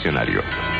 Diccionario.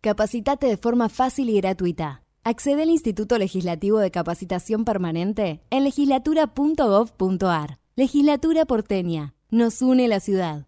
Capacitate de forma fácil y gratuita. Accede al Instituto Legislativo de Capacitación Permanente en legislatura.gov.ar. Legislatura porteña. Nos une la ciudad.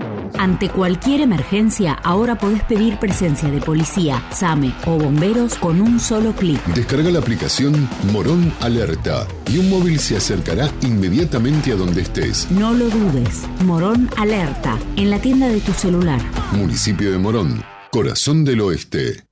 Ante cualquier emergencia, ahora podés pedir presencia de policía, SAME o bomberos con un solo clic. Descarga la aplicación Morón Alerta y un móvil se acercará inmediatamente a donde estés. No lo dudes. Morón Alerta, en la tienda de tu celular. Municipio de Morón, corazón del oeste.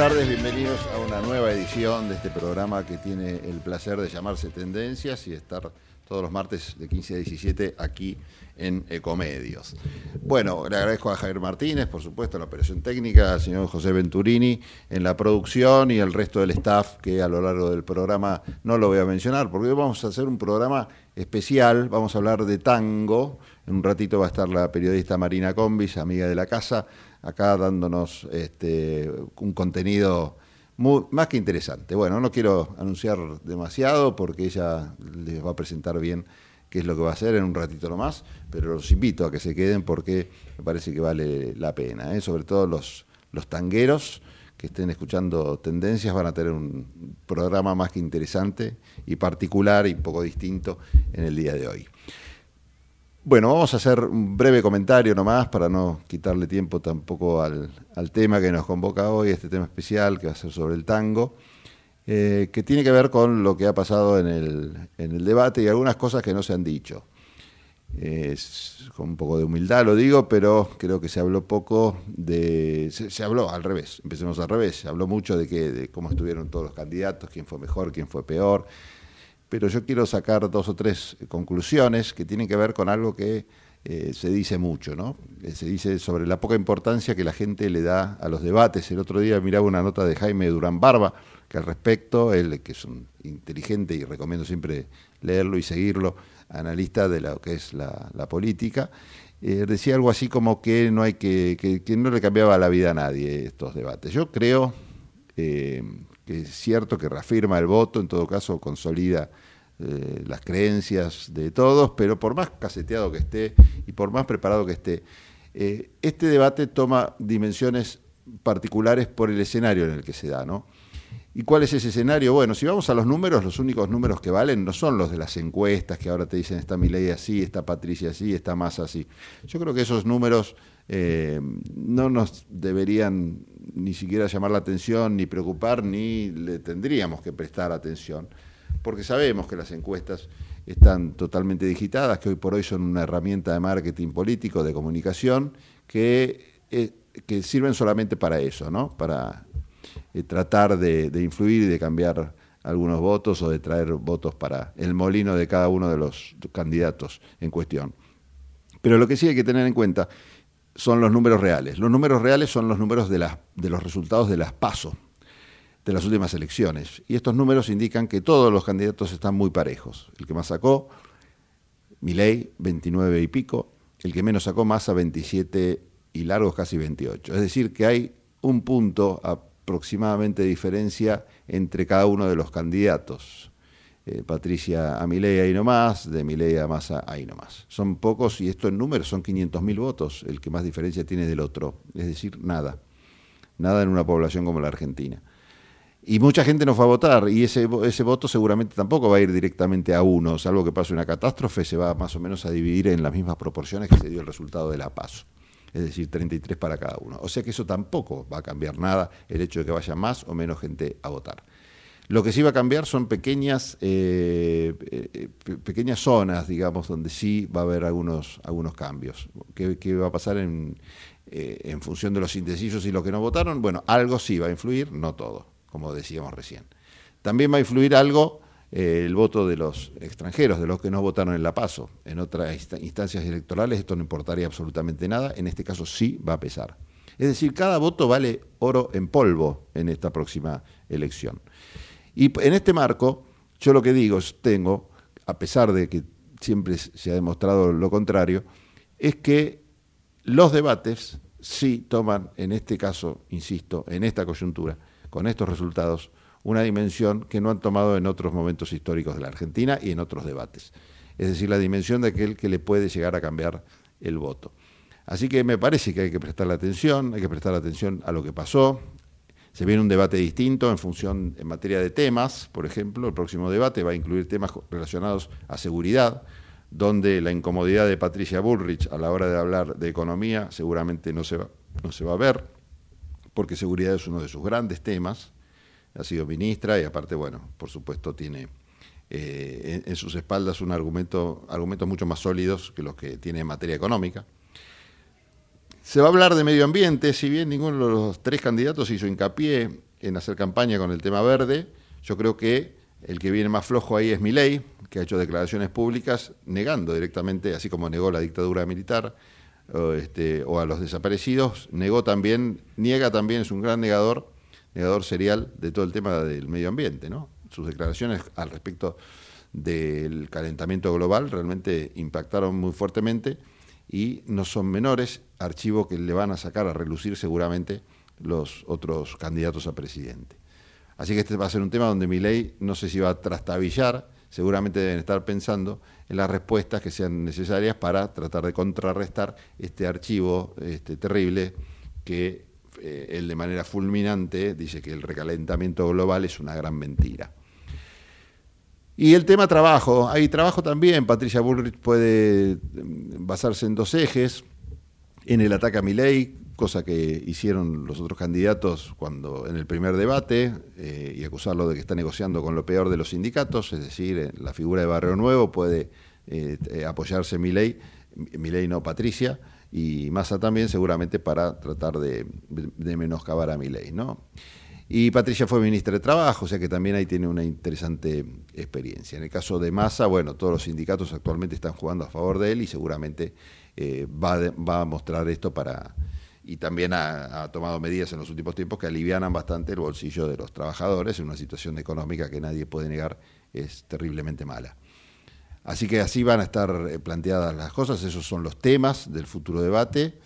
Tardes, bienvenidos a una nueva edición de este programa que tiene el placer de llamarse Tendencias y estar todos los martes de 15 a 17 aquí en Ecomedios. Bueno, le agradezco a Javier Martínez, por supuesto, en la operación técnica, al señor José Venturini en la producción y el resto del staff que a lo largo del programa no lo voy a mencionar, porque hoy vamos a hacer un programa especial, vamos a hablar de tango, en un ratito va a estar la periodista Marina Combis, amiga de la casa, acá dándonos este, un contenido muy- más que interesante. Bueno, no quiero anunciar demasiado porque ella les va a presentar bien qué es lo que va a hacer en un ratito nomás, pero los invito a que se queden porque me parece que vale la pena, ¿eh? sobre todo los, los tangueros que estén escuchando tendencias van a tener un programa más que interesante y particular y poco distinto en el día de hoy. Bueno, vamos a hacer un breve comentario nomás para no quitarle tiempo tampoco al, al tema que nos convoca hoy, este tema especial que va a ser sobre el tango, eh, que tiene que ver con lo que ha pasado en el, en el debate y algunas cosas que no se han dicho. Con un poco de humildad lo digo, pero creo que se habló poco de... Se, se habló al revés, empecemos al revés, se habló mucho de, que, de cómo estuvieron todos los candidatos, quién fue mejor, quién fue peor, pero yo quiero sacar dos o tres conclusiones que tienen que ver con algo que eh, se dice mucho, ¿no? Eh, se dice sobre la poca importancia que la gente le da a los debates. El otro día miraba una nota de Jaime Durán Barba, que al respecto, él que es un inteligente y recomiendo siempre leerlo y seguirlo, analista de lo que es la, política, eh, decía algo así como que no hay que, que, no le cambiaba la vida a nadie estos debates. Yo creo que es cierto que reafirma el voto, en todo caso consolida eh, las creencias de todos, pero por más caseteado que esté y por más preparado que esté, eh, este debate toma dimensiones particulares por el escenario en el que se da, ¿no? ¿Y cuál es ese escenario? Bueno, si vamos a los números, los únicos números que valen no son los de las encuestas que ahora te dicen está ley así, está Patricia así, está más así. Yo creo que esos números eh, no nos deberían ni siquiera llamar la atención, ni preocupar, ni le tendríamos que prestar atención porque sabemos que las encuestas están totalmente digitadas, que hoy por hoy son una herramienta de marketing político, de comunicación, que, eh, que sirven solamente para eso, ¿no? Para eh, tratar de, influir y de cambiar algunos votos o de traer votos para el molino de cada uno de los candidatos en cuestión. Pero lo que sí hay que tener en cuenta son los números reales. Los números reales son los números de, de los resultados de las PASO, de las últimas elecciones. Y estos números indican que todos los candidatos están muy parejos. El que más sacó, Milei, 29 y pico. El que menos sacó, Massa, 27 y largos, casi 28. Es decir, que hay un punto aproximadamente de diferencia entre cada uno de los candidatos. Eh, Patricia a Milei ahí nomás, de Milei a Massa ahí nomás. Son pocos y esto en números son 500.000 votos, el que más diferencia tiene del otro. Es decir, nada. Nada en una población como la Argentina. Y mucha gente no fue a votar y ese, ese voto seguramente tampoco va a ir directamente a uno, salvo que pase una catástrofe, se va más o menos a dividir en las mismas proporciones que se dio el resultado de la PASO, es decir, 33 para cada uno. O sea que eso tampoco va a cambiar nada el hecho de que vaya más o menos gente a votar. Lo que sí va a cambiar son pequeñas, eh, eh, pequeñas zonas, digamos, donde sí va a haber algunos, algunos cambios. ¿Qué, qué va a pasar en, eh, en función de los indecisos y los que no votaron? Bueno, algo sí va a influir, no todo como decíamos recién. También va a influir algo el voto de los extranjeros, de los que no votaron en la PASO. En otras instancias electorales esto no importaría absolutamente nada, en este caso sí va a pesar. Es decir, cada voto vale oro en polvo en esta próxima elección. Y en este marco, yo lo que digo, tengo, a pesar de que siempre se ha demostrado lo contrario, es que los debates sí toman, en este caso, insisto, en esta coyuntura, con estos resultados una dimensión que no han tomado en otros momentos históricos de la Argentina y en otros debates. Es decir, la dimensión de aquel que le puede llegar a cambiar el voto. Así que me parece que hay que prestarle atención, hay que prestar atención a lo que pasó. Se viene un debate distinto en función, en materia de temas, por ejemplo, el próximo debate va a incluir temas relacionados a seguridad, donde la incomodidad de Patricia Bullrich a la hora de hablar de economía seguramente no se va, no se va a ver porque seguridad es uno de sus grandes temas. Ha sido ministra y aparte, bueno, por supuesto tiene eh, en, sus espaldas un argumento, argumentos mucho más sólidos que los que tiene en materia económica. Se va a hablar de medio ambiente, si bien ninguno de los tres candidatos hizo hincapié en hacer campaña con el tema verde, yo creo que el que viene más flojo ahí es Milei, que ha hecho declaraciones públicas negando directamente, así como negó la dictadura militar, o, este, o a los desaparecidos, negó también, niega también, es un gran negador, negador serial de todo el tema del medio ambiente, ¿no? Sus declaraciones al respecto del calentamiento global realmente impactaron muy fuertemente y no son menores, archivo que le van a sacar a relucir seguramente los otros candidatos a presidente. Así que este va a ser un tema donde mi ley no sé si va a trastabillar, seguramente deben estar pensando en las respuestas que sean necesarias para tratar de contrarrestar este archivo este, terrible que eh, él de manera fulminante dice que el recalentamiento global es una gran mentira. Y el tema trabajo, hay trabajo también, Patricia Bullrich puede mm, basarse en dos ejes, en el ataque a mi ley, cosa que hicieron los otros candidatos cuando en el primer debate eh, y acusarlo de que está negociando con lo peor de los sindicatos, es decir, eh, la figura de Barrio Nuevo puede eh, apoyarse mi ley, mi ley no Patricia, y Massa también seguramente para tratar de, menoscabar a mi ley, ¿no? Y Patricia fue ministra de Trabajo, o sea que también ahí tiene una interesante experiencia. En el caso de Massa, bueno, todos los sindicatos actualmente están jugando a favor de él y seguramente eh, va, va, a mostrar esto para... Y también ha, ha, tomado medidas en los últimos tiempos que alivianan bastante el bolsillo de los trabajadores en una situación económica que nadie puede negar es terriblemente mala. Así que así van a estar eh, planteadas las cosas, esos son los temas del futuro debate,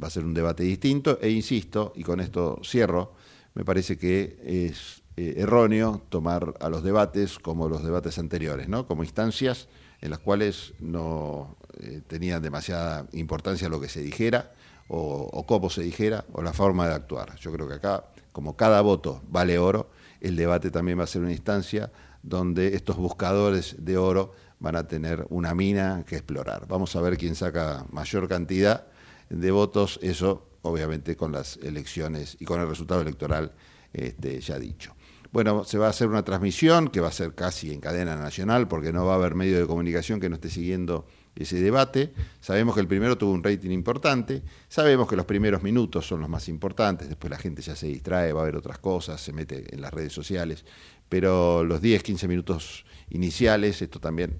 va a ser un debate distinto e insisto, y con esto cierro, me parece que es eh, erróneo tomar a los debates como los debates anteriores, ¿no? como instancias en las cuales no eh, tenían demasiada importancia lo que se dijera o, o cómo se dijera o la forma de actuar. Yo creo que acá, como cada voto vale oro, el debate también va a ser una instancia donde estos buscadores de oro van a tener una mina que explorar. Vamos a ver quién saca mayor cantidad de votos, eso obviamente con las elecciones y con el resultado electoral este, ya dicho. Bueno, se va a hacer una transmisión que va a ser casi en cadena nacional porque no va a haber medio de comunicación que no esté siguiendo ese debate. Sabemos que el primero tuvo un rating importante, sabemos que los primeros minutos son los más importantes, después la gente ya se distrae, va a ver otras cosas, se mete en las redes sociales, pero los 10, 15 minutos iniciales, esto también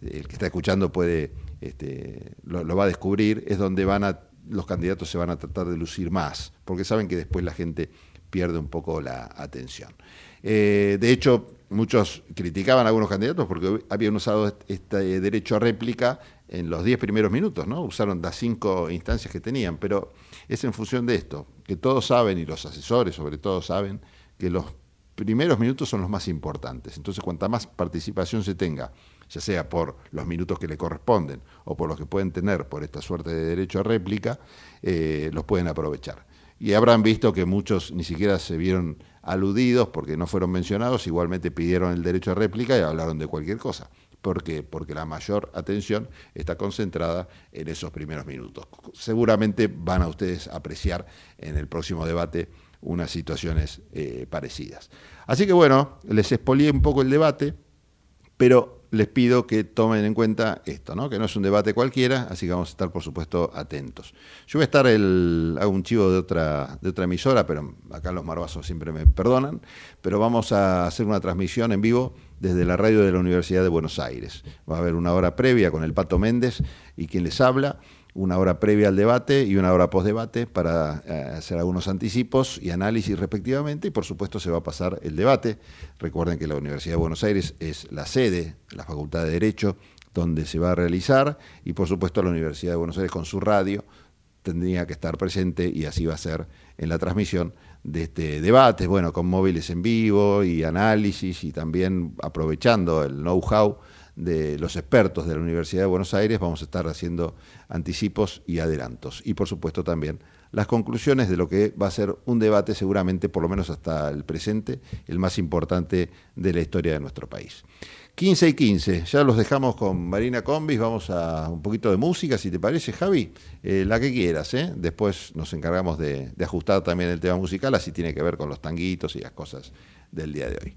el que está escuchando puede este, lo, va a descubrir, es donde van a, los candidatos se van a tratar de lucir más, porque saben que después la gente pierde un poco la atención. Eh, de hecho, muchos criticaban a algunos candidatos porque habían usado este derecho a réplica en los diez primeros minutos, ¿no? Usaron las cinco instancias que tenían, pero es en función de esto, que todos saben, y los asesores sobre todo saben, que los primeros minutos son los más importantes. Entonces, cuanta más participación se tenga ya sea por los minutos que le corresponden o por los que pueden tener por esta suerte de derecho a réplica, eh, los pueden aprovechar. Y habrán visto que muchos ni siquiera se vieron aludidos porque no fueron mencionados, igualmente pidieron el derecho a réplica y hablaron de cualquier cosa. ¿Por qué? Porque la mayor atención está concentrada en esos primeros minutos. Seguramente van a ustedes apreciar en el próximo debate unas situaciones eh, parecidas. Así que bueno, les expolié un poco el debate, pero les pido que tomen en cuenta esto, ¿no? que no es un debate cualquiera, así que vamos a estar, por supuesto, atentos. Yo voy a estar, el, hago un chivo de otra, emisora, pero acá los marbazos siempre me perdonan, pero vamos a hacer una transmisión en vivo desde la radio de la Universidad de Buenos Aires. Va a haber una hora previa con el Pato Méndez y quien les habla una hora previa al debate y una hora post-debate para eh, hacer algunos anticipos y análisis respectivamente y por supuesto se va a pasar el debate. Recuerden que la Universidad de Buenos Aires es la sede, la Facultad de Derecho, donde se va a realizar y por supuesto la Universidad de Buenos Aires con su radio tendría que estar presente y así va a ser en la transmisión de este debate, bueno, con móviles en vivo y análisis y también aprovechando el know-how de los expertos de la Universidad de Buenos Aires, vamos a estar haciendo anticipos y adelantos. Y por supuesto también las conclusiones de lo que va a ser un debate seguramente, por lo menos hasta el presente, el más importante de la historia de nuestro país. 15 y 15, ya los dejamos con Marina Combis, vamos a un poquito de música, si te parece, Javi, eh, la que quieras, ¿eh? después nos encargamos de, de ajustar también el tema musical, así tiene que ver con los tanguitos y las cosas del día de hoy.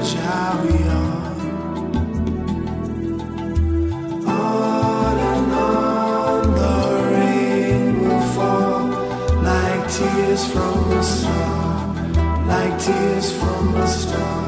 we. On and on the rain will fall like tears from a star, like tears from a star.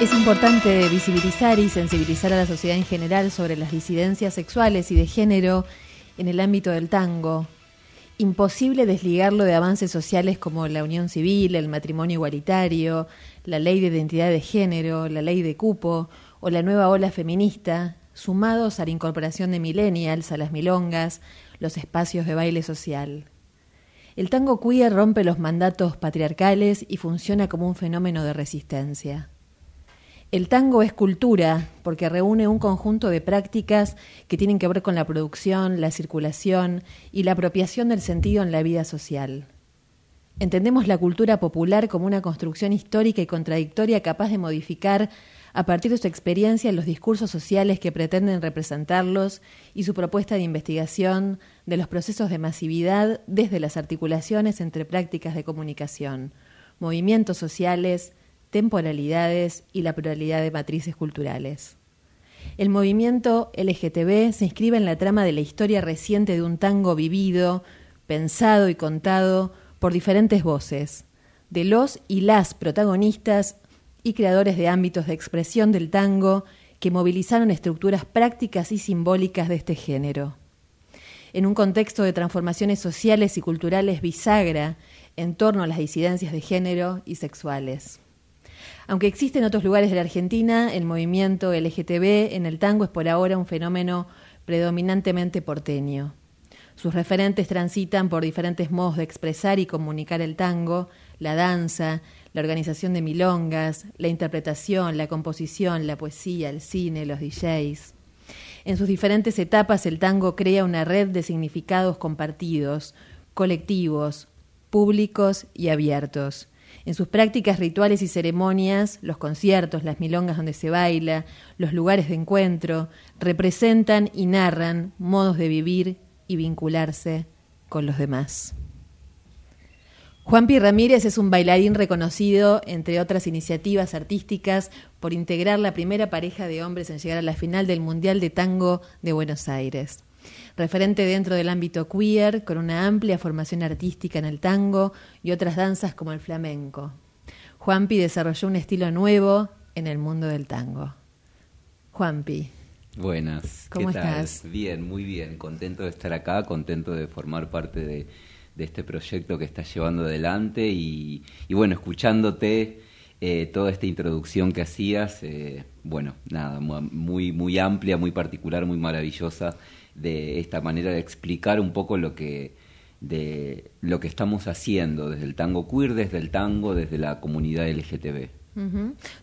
Es importante visibilizar y sensibilizar a la sociedad en general sobre las disidencias sexuales y de género en el ámbito del tango. Imposible desligarlo de avances sociales como la unión civil, el matrimonio igualitario, la ley de identidad de género, la ley de cupo o la nueva ola feminista, sumados a la incorporación de millennials a las milongas, los espacios de baile social. El tango queer rompe los mandatos patriarcales y funciona como un fenómeno de resistencia. El tango es cultura porque reúne un conjunto de prácticas que tienen que ver con la producción, la circulación y la apropiación del sentido en la vida social. Entendemos la cultura popular como una construcción histórica y contradictoria capaz de modificar a partir de su experiencia los discursos sociales que pretenden representarlos y su propuesta de investigación de los procesos de masividad desde las articulaciones entre prácticas de comunicación, movimientos sociales, temporalidades y la pluralidad de matrices culturales. El movimiento LGTB se inscribe en la trama de la historia reciente de un tango vivido, pensado y contado por diferentes voces, de los y las protagonistas y creadores de ámbitos de expresión del tango que movilizaron estructuras prácticas y simbólicas de este género. En un contexto de transformaciones sociales y culturales bisagra en torno a las disidencias de género y sexuales. Aunque existe en otros lugares de la Argentina, el movimiento LGTB en el tango es por ahora un fenómeno predominantemente porteño. Sus referentes transitan por diferentes modos de expresar y comunicar el tango, la danza, la organización de milongas, la interpretación, la composición, la poesía, el cine, los DJs. En sus diferentes etapas el tango crea una red de significados compartidos, colectivos, públicos y abiertos. En sus prácticas rituales y ceremonias, los conciertos, las milongas donde se baila, los lugares de encuentro, representan y narran modos de vivir y vincularse con los demás. Juanpi Ramírez es un bailarín reconocido, entre otras iniciativas artísticas, por integrar la primera pareja de hombres en llegar a la final del Mundial de Tango de Buenos Aires. Referente dentro del ámbito queer, con una amplia formación artística en el tango y otras danzas como el flamenco. Juanpi desarrolló un estilo nuevo en el mundo del tango. Juanpi. Buenas. ¿Cómo ¿qué tal? estás? Bien, muy bien. Contento de estar acá, contento de formar parte de, de este proyecto que estás llevando adelante y, y bueno, escuchándote eh, toda esta introducción que hacías, eh, bueno, nada, mu- muy, muy amplia, muy particular, muy maravillosa de esta manera de explicar un poco lo que de lo que estamos haciendo desde el tango queer, desde el tango, desde la comunidad LGTB.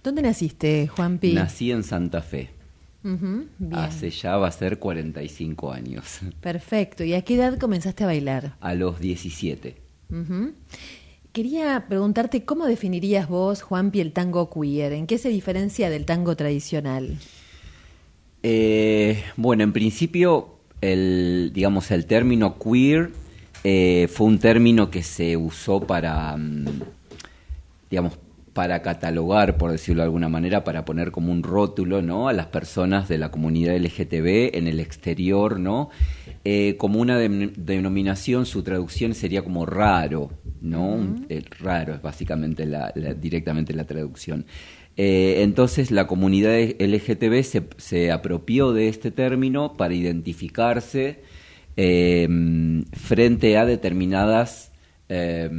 ¿Dónde naciste, Juanpi? Nací en Santa Fe. Hace ya va a ser 45 años. Perfecto. ¿Y a qué edad comenzaste a bailar? A los 17. Ujú. Quería preguntarte cómo definirías vos, Juanpi, el tango queer. ¿En qué se diferencia del tango tradicional? Eh, bueno, en principio, el, digamos, el término queer eh, fue un término que se usó para, mm, digamos, para catalogar, por decirlo de alguna manera, para poner como un rótulo, ¿no? A las personas de la comunidad LGTB en el exterior, ¿no? Eh, como una denominación, su traducción sería como raro, ¿no? Eh, raro es básicamente la- la- directamente la traducción. Eh, entonces la comunidad LGTB se, se apropió de este término para identificarse eh, frente a determinadas eh,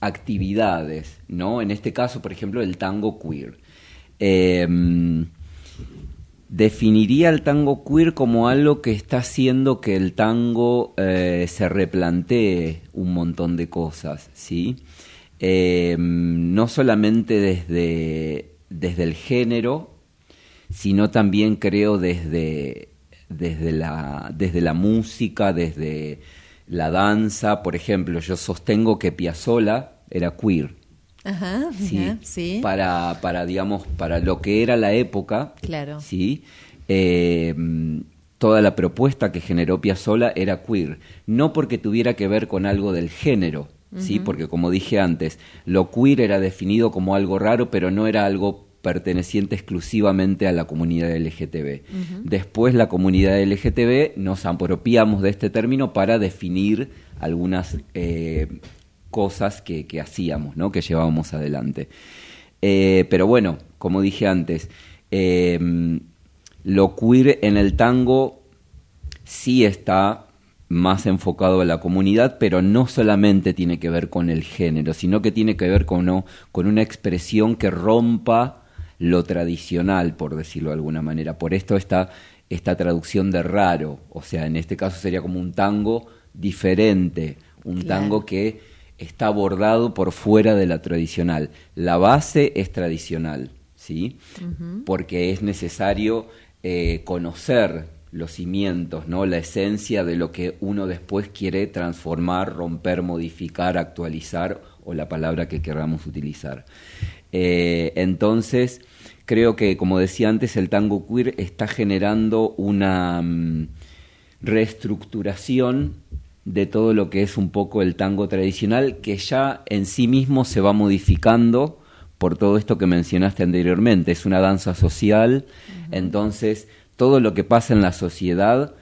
actividades, ¿no? En este caso, por ejemplo, el tango queer. Eh, definiría el tango queer como algo que está haciendo que el tango eh, se replantee un montón de cosas, ¿sí? No solamente desde, desde el género, sino también creo desde, desde, la, desde la música, desde la danza. Por ejemplo, yo sostengo que Piazzolla era queer. Ajá, Sí, ajá, sí. Para, para, digamos, para lo que era la época, Claro. ¿sí? Eh, toda la propuesta que generó Piazzolla era queer. No porque tuviera que ver con algo del género, ¿sí? Porque como dije antes, lo queer era definido como algo raro, pero no era algo perteneciente exclusivamente a la comunidad LGTB. Después la comunidad LGTB nos apropiamos de este término para definir algunas eh, cosas que, que hacíamos, ¿no? que llevábamos adelante. Eh, pero bueno, como dije antes, eh, lo queer en el tango sí está más enfocado a la comunidad, pero no solamente tiene que ver con el género, sino que tiene que ver con, ¿no? con una expresión que rompa lo tradicional, por decirlo de alguna manera. Por esto está esta traducción de raro, o sea, en este caso sería como un tango diferente, un Claro. tango que está abordado por fuera de la tradicional. La base es tradicional, ¿sí? Porque es necesario eh, conocer los cimientos, ¿no? La esencia de lo que uno después quiere transformar, romper, modificar, actualizar o la palabra que queramos utilizar. Eh, entonces, creo que, como decía antes, el tango queer está generando una mm, reestructuración de todo lo que es un poco el tango tradicional, que ya en sí mismo se va modificando por todo esto que mencionaste anteriormente. Es una danza social, entonces todo lo que pasa en la sociedad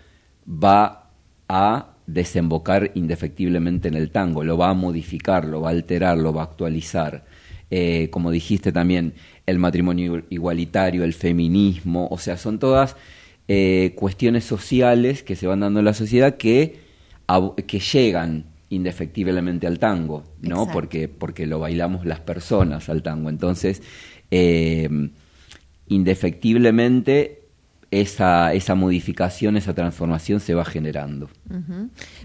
va a desembocar indefectiblemente en el tango, lo va a modificar, lo va a alterar, lo va a actualizar. Eh, como dijiste también, el matrimonio igualitario, el feminismo, o sea, son todas eh, cuestiones sociales que se van dando en la sociedad que, que llegan indefectiblemente al tango, ¿no? Exacto. Porque, porque lo bailamos las personas al tango. Entonces, eh, indefectiblemente esa, esa modificación, esa transformación se va generando.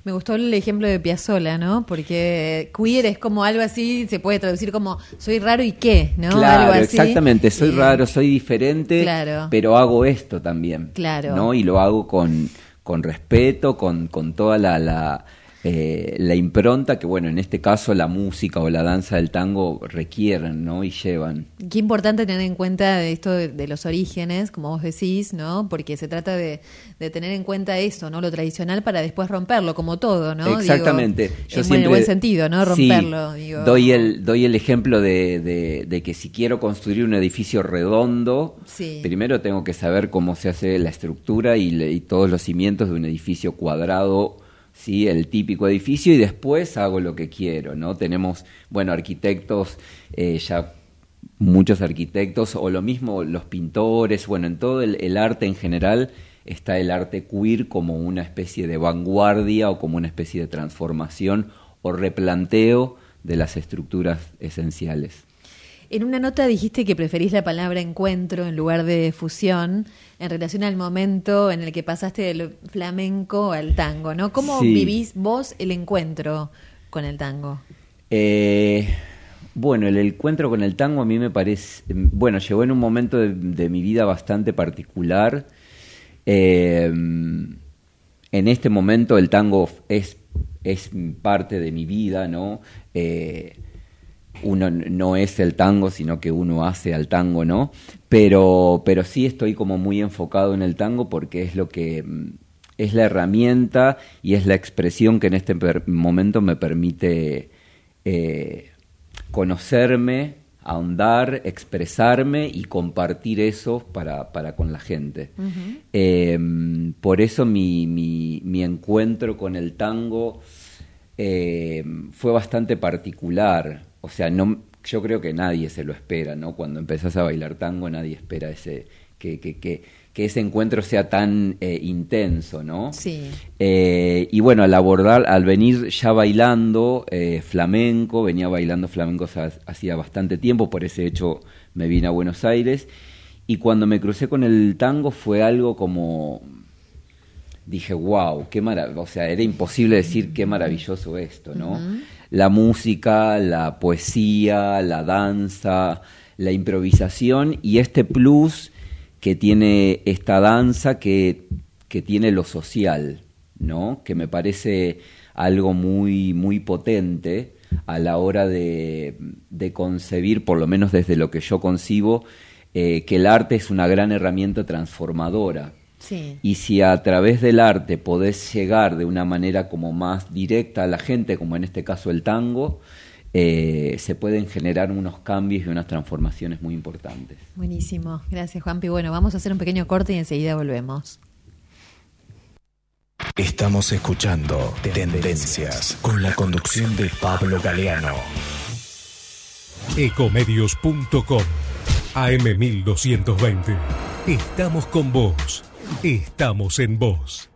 Me gustó el ejemplo de Piazzolla, ¿no? Porque queer es como algo así, se puede traducir como soy raro y qué, ¿no? Claro, algo así. exactamente, soy raro, soy diferente, Claro. pero hago esto también. Claro. ¿no? Y lo hago con, con respeto, con, con toda la, la, eh, la impronta que, bueno, en este caso la música o la danza del tango requieren, ¿no? Y llevan. Qué importante tener en cuenta esto de, de los orígenes, como vos decís, ¿no? Porque se trata de, de tener en cuenta eso, ¿no? Lo tradicional para después romperlo, como todo, ¿no? Exactamente. Digo, Yo en siempre- buen sentido, ¿no? Sí, Romperlo. digo. doy, el, doy el ejemplo de, de- de que si quiero construir un edificio redondo, Sí. primero tengo que saber cómo se hace la estructura y, le- y todos los cimientos de un edificio cuadrado, ¿sí? el típico edificio, y después hago lo que quiero. ¿no? Tenemos, bueno, arquitectos, eh, ya muchos arquitectos, o lo mismo los pintores, bueno, en todo el, el arte en general está el arte queer como una especie de vanguardia o como una especie de transformación o replanteo de las estructuras esenciales. En una nota dijiste que preferís la palabra encuentro en lugar de fusión en relación al momento en el que pasaste del flamenco al tango, ¿no? ¿Cómo Sí. vivís vos el encuentro con el tango? Eh, bueno, el encuentro con el tango a mí me parece, bueno, llegó en un momento de, de mi vida bastante particular. Eh, en este momento el tango es, es parte de mi vida, ¿no? Eh, uno no es el tango, sino que uno hace al tango, ¿no? Pero, pero sí estoy como muy enfocado en el tango porque es lo que mm, es la herramienta y es la expresión que en este momento me permite eh, conocerme, ahondar, expresarme y compartir eso para, para con la gente. Eh, por eso mi, mi- mi encuentro con el tango eh, fue bastante particular. O sea, no, yo creo que nadie se lo espera, ¿no? Cuando empezás a bailar tango, nadie espera ese, que, que, que, que ese encuentro sea tan eh, intenso, ¿no? Sí. Eh, y bueno, al abordar, al venir ya bailando eh, flamenco, venía bailando flamenco ha- hacía bastante tiempo, por ese hecho me vine a Buenos Aires. Y cuando me crucé con el tango fue algo como. Dije, wow, qué maravilloso. O sea, era imposible decir qué maravilloso esto, ¿no? La música, la poesía, la danza, la improvisación y este plus que tiene esta danza que, que tiene lo social, ¿no? Que me parece algo muy, muy potente a la hora de, de concebir, por lo menos desde lo que yo concibo, eh, que el arte es una gran herramienta transformadora. Sí. Y si a través del arte podés llegar de una manera como más directa a la gente, como en este caso el tango, eh, se pueden generar unos cambios y unas transformaciones muy importantes. Buenísimo. Gracias, Juanpi. Bueno, vamos a hacer un pequeño corte y enseguida volvemos. Estamos escuchando Tendencias con la conducción de Pablo Galeano. Ecomedios.com AM1220. Estamos con vos. Estamos en vos.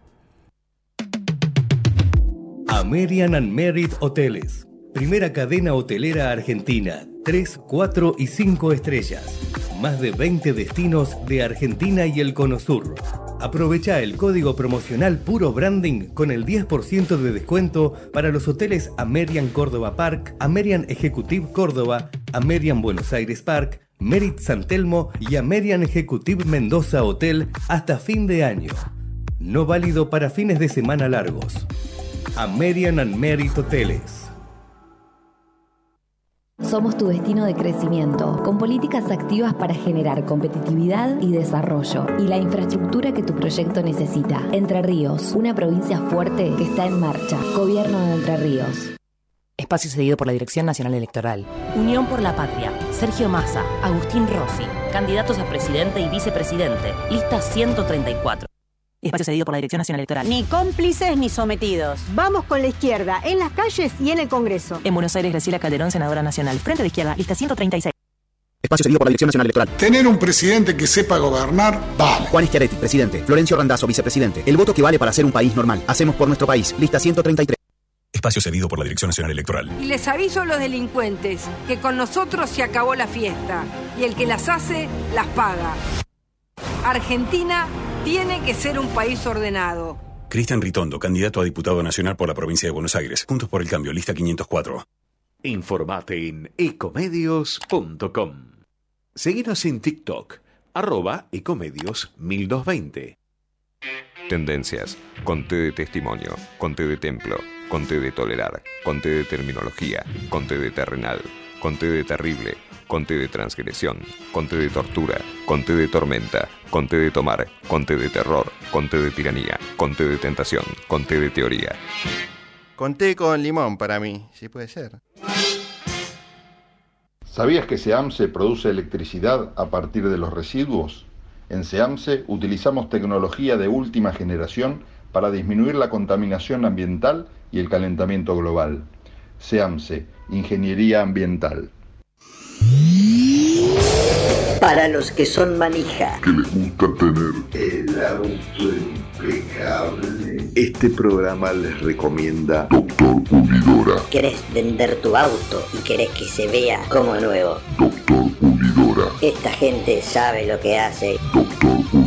American and Merit Hoteles. Primera cadena hotelera argentina. 3, 4 y 5 estrellas. Más de 20 destinos de Argentina y el Cono Sur. Aprovecha el código promocional Puro Branding con el 10% de descuento para los hoteles American Córdoba Park, American Executive Córdoba, American Buenos Aires Park, Merit San Telmo y American Executive Mendoza Hotel hasta fin de año. No válido para fines de semana largos. American and Merit Hoteles. Somos tu destino de crecimiento, con políticas activas para generar competitividad y desarrollo y la infraestructura que tu proyecto necesita. Entre Ríos, una provincia fuerte que está en marcha. Gobierno de Entre Ríos. Espacio cedido por la Dirección Nacional Electoral. Unión por la Patria. Sergio Massa. Agustín Rossi. Candidatos a presidente y vicepresidente. Lista 134. Espacio cedido por la Dirección Nacional Electoral. Ni cómplices ni sometidos. Vamos con la izquierda, en las calles y en el Congreso. En Buenos Aires, Graciela Calderón, senadora nacional. Frente de izquierda, lista 136. Espacio cedido por la Dirección Nacional Electoral. Tener un presidente que sepa gobernar, vale. Juan Schiaretti, presidente. Florencio Randazzo, vicepresidente. El voto que vale para ser un país normal. Hacemos por nuestro país. Lista 133. Espacio cedido por la Dirección Nacional Electoral. Y les aviso a los delincuentes que con nosotros se acabó la fiesta y el que las hace las paga. Argentina tiene que ser un país ordenado. Cristian Ritondo, candidato a diputado nacional por la provincia de Buenos Aires. Juntos por el cambio, lista 504. Informate en ecomedios.com. Seguinos en TikTok, arroba ecomedios 1220. Tendencias, conté de testimonio, conté de templo, con T de tolerar, con T de terminología, con T de terrenal, con T de terrible, con T de transgresión, con T de tortura, con T de tormenta, con T de tomar, con T de terror, con T de tiranía, con T de tentación, con T de teoría. Con té con limón para mí, sí puede ser. ¿Sabías que SEAMSE produce electricidad a partir de los residuos? En SEAMSE utilizamos tecnología de última generación para disminuir la contaminación ambiental y el calentamiento global. SEAMSE, Ingeniería Ambiental. Para los que son manija. Que les gusta tener el auto impecable. Este programa les recomienda Doctor Pulidora. ¿Querés vender tu auto y querés que se vea como nuevo? Doctor Pulidora. Esta gente sabe lo que hace. Doctor Pulidora.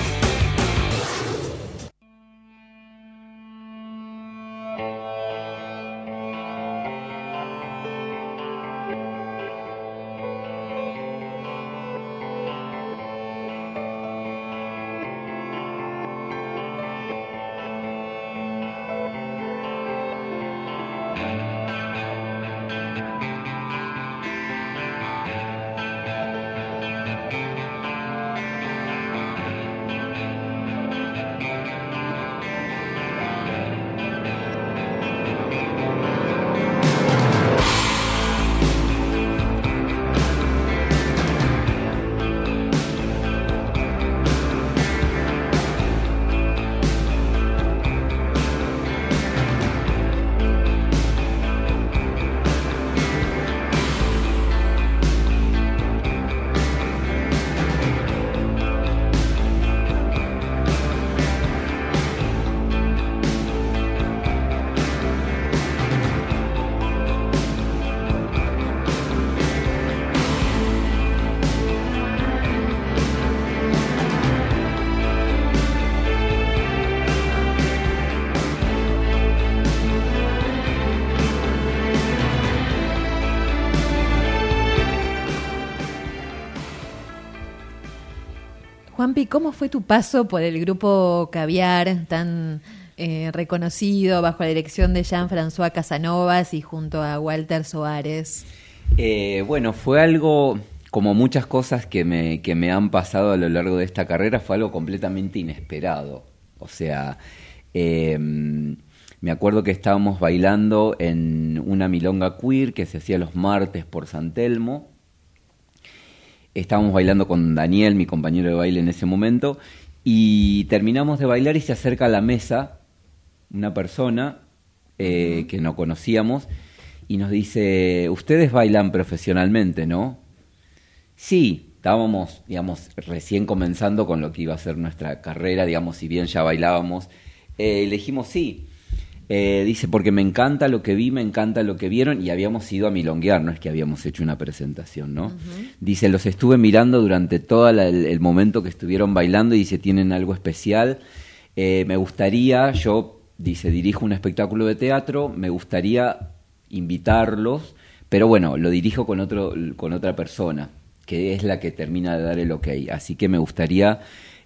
¿Cómo fue tu paso por el grupo Caviar, tan eh, reconocido bajo la dirección de Jean-François Casanovas y junto a Walter Soares? Eh, bueno, fue algo, como muchas cosas que me, que me han pasado a lo largo de esta carrera, fue algo completamente inesperado. O sea, eh, me acuerdo que estábamos bailando en una milonga queer que se hacía los martes por San Telmo. Estábamos bailando con Daniel, mi compañero de baile en ese momento, y terminamos de bailar y se acerca a la mesa una persona eh, que no conocíamos y nos dice, ustedes bailan profesionalmente, ¿no? Sí, estábamos, digamos, recién comenzando con lo que iba a ser nuestra carrera, digamos, si bien ya bailábamos, eh, le dijimos sí. Eh, dice, porque me encanta lo que vi, me encanta lo que vieron, y habíamos ido a milonguear, no es que habíamos hecho una presentación, ¿no? Dice, los estuve mirando durante todo el, el momento que estuvieron bailando y dice, tienen algo especial. Eh, me gustaría, yo, dice, dirijo un espectáculo de teatro, me gustaría invitarlos, pero bueno, lo dirijo con, otro, con otra persona, que es la que termina de dar el ok. Así que me gustaría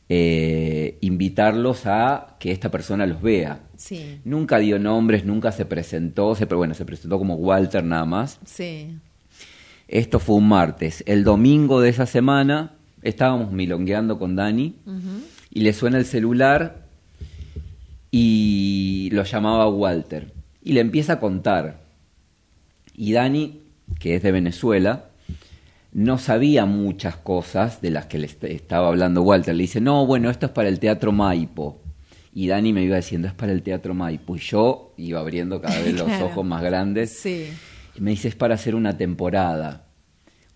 eh, invitarlos a que esta persona los vea. Sí. Nunca dio nombres, nunca se presentó, se, pero bueno, se presentó como Walter nada más. Sí. Esto fue un martes. El domingo de esa semana estábamos milongueando con Dani y le suena el celular y lo llamaba Walter. Y le empieza a contar. Y Dani, que es de Venezuela, no sabía muchas cosas de las que le est- estaba hablando Walter. Le dice, no, bueno, esto es para el Teatro Maipo. Y Dani me iba diciendo, es para el Teatro Maipo. Y yo iba abriendo cada vez los Claro. ojos más grandes. Sí. Y me dice, es para hacer una temporada.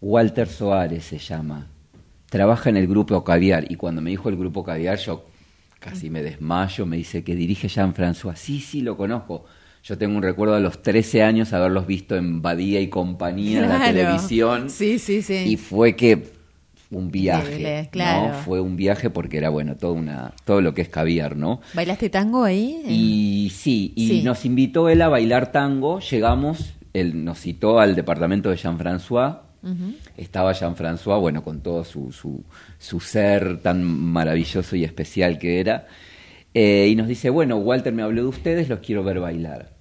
Walter Soares se llama. Trabaja en el grupo Caviar. Y cuando me dijo el grupo Caviar, yo casi me desmayo. Me dice que dirige Jean-François. Sí, sí, lo conozco. Yo tengo un recuerdo de los 13 años haberlos visto en Badía y compañía en la Claro. televisión. Sí, sí, sí. Y fue que un viaje, Increíble, ¿no? claro. Fue un viaje porque era bueno, todo una todo lo que es caviar, ¿no? ¿Bailaste tango ahí? Y sí, y Sí. nos invitó él a bailar tango, llegamos, él nos citó al departamento de Jean-François, estaba Jean-François, bueno, con todo su, su, su ser tan maravilloso y especial que era, eh, y nos dice, bueno, Walter me habló de ustedes, los quiero ver bailar.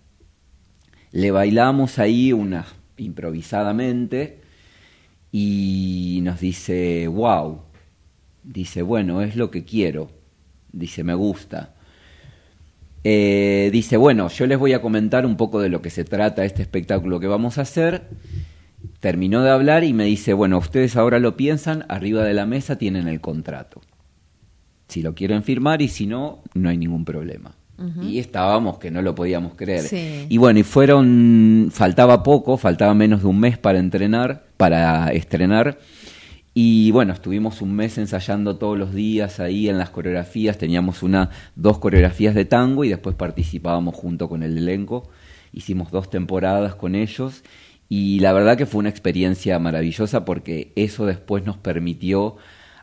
Le bailamos ahí una, improvisadamente y nos dice, wow, dice, bueno, es lo que quiero, dice, me gusta. Eh, dice, bueno, yo les voy a comentar un poco de lo que se trata este espectáculo que vamos a hacer. Terminó de hablar y me dice, bueno, ustedes ahora lo piensan, arriba de la mesa tienen el contrato. Si lo quieren firmar y si no, no hay ningún problema. Y estábamos que no lo podíamos creer. Sí. Y bueno, y fueron, faltaba poco, faltaba menos de un mes para entrenar, para estrenar. Y bueno, estuvimos un mes ensayando todos los días ahí en las coreografías, teníamos una, dos coreografías de tango y después participábamos junto con el elenco. Hicimos dos temporadas con ellos y la verdad que fue una experiencia maravillosa porque eso después nos permitió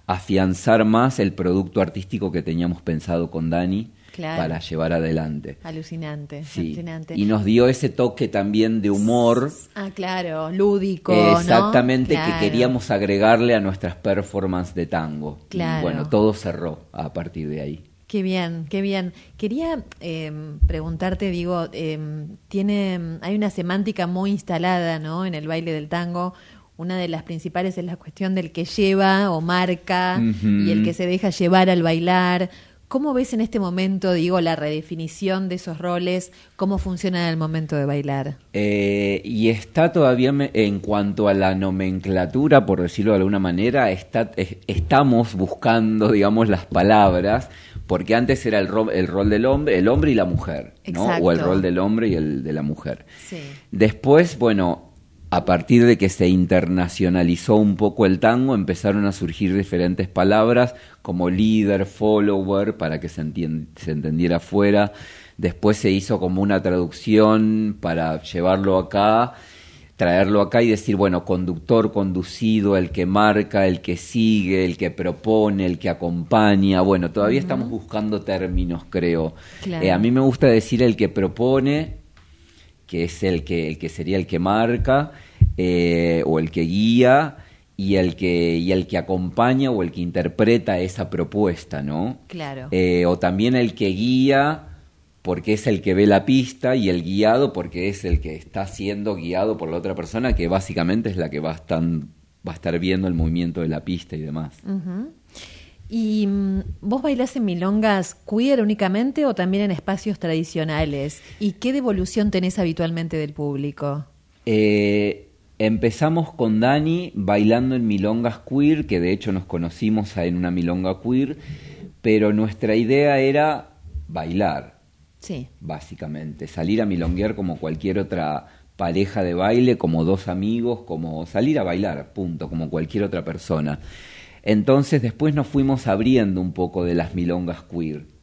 afianzar más el producto artístico que teníamos pensado con Dani Claro. para llevar adelante. Alucinante, Sí. alucinante. Y nos dio ese toque también de humor. Ah, claro, lúdico, ¿no? Exactamente, Claro. que queríamos agregarle a nuestras performances de tango. Y Claro. bueno, todo cerró a partir de ahí. Qué bien, qué bien. Quería eh, preguntarte, digo, eh, tiene, hay una semántica muy instalada, ¿no? En el baile del tango. Una de las principales es la cuestión del que lleva o marca y el que se deja llevar al bailar. ¿Cómo ves en este momento, digo, la redefinición de esos roles? ¿Cómo funciona en el momento de bailar? Eh, y está todavía me- en cuanto a la nomenclatura, por decirlo de alguna manera, está, es- estamos buscando, digamos, las palabras, porque antes era el, ro- el rol del hombre, el hombre y la mujer, ¿no? O el rol del hombre y el de la mujer. Sí. Después, bueno, a partir de que se internacionalizó un poco el tango, empezaron a surgir diferentes palabras como líder, follower, para que se, se entendiera afuera. Después se hizo como una traducción para llevarlo acá, traerlo acá y decir, bueno, conductor, conducido, el que marca, el que sigue, el que propone, el que acompaña. Bueno, todavía estamos buscando términos, creo. Claro. Eh, a mí me gusta decir el que propone, que es el que, el que sería el que marca eh, o el que guía y el que, y el que acompaña o el que interpreta esa propuesta, ¿no? Claro. Eh, o también el que guía porque es el que ve la pista y el guiado porque es el que está siendo guiado por la otra persona que básicamente es la que va a estar, va a estar viendo el movimiento de la pista y demás. ¿Y mm, vos bailás en milongas queer únicamente o también en espacios tradicionales? ¿Y qué devolución tenés habitualmente del público? Eh, empezamos con Dani bailando en milongas queer, que de hecho nos conocimos en una milonga queer, pero nuestra idea era bailar, Sí. básicamente, salir a milonguear como cualquier otra pareja de baile, como dos amigos, como salir a bailar, punto, como cualquier otra persona. Entonces después nos fuimos abriendo un poco de las milongas queer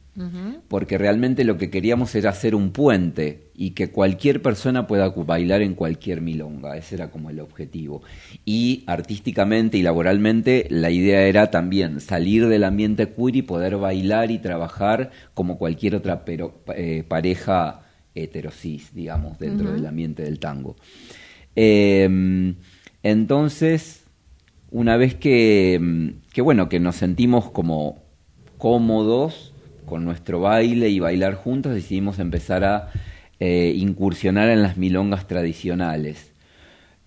porque realmente lo que queríamos era hacer un puente y que cualquier persona pueda bailar en cualquier milonga, ese era como el objetivo. Y artísticamente y laboralmente la idea era también salir del ambiente queer y poder bailar y trabajar como cualquier otra pero, eh, pareja heterosis, digamos, dentro del ambiente del tango. Eh, entonces, una vez que, mm, que, bueno, que nos sentimos como cómodos con nuestro baile y bailar juntos, decidimos empezar a eh, incursionar en las milongas tradicionales.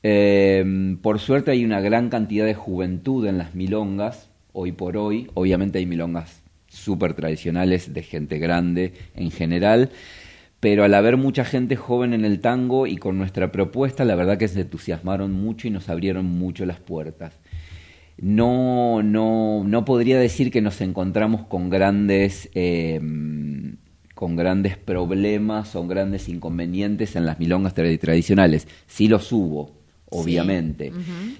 Eh, por suerte hay una gran cantidad de juventud en las milongas, hoy por hoy. Obviamente hay milongas súper tradicionales de gente grande en general, pero al haber mucha gente joven en el tango y con nuestra propuesta, la verdad que se entusiasmaron mucho y nos abrieron mucho las puertas. No, no, no podría decir que nos encontramos con grandes, eh, con grandes problemas o grandes inconvenientes en las milongas tra- tradicionales. Sí los hubo, obviamente.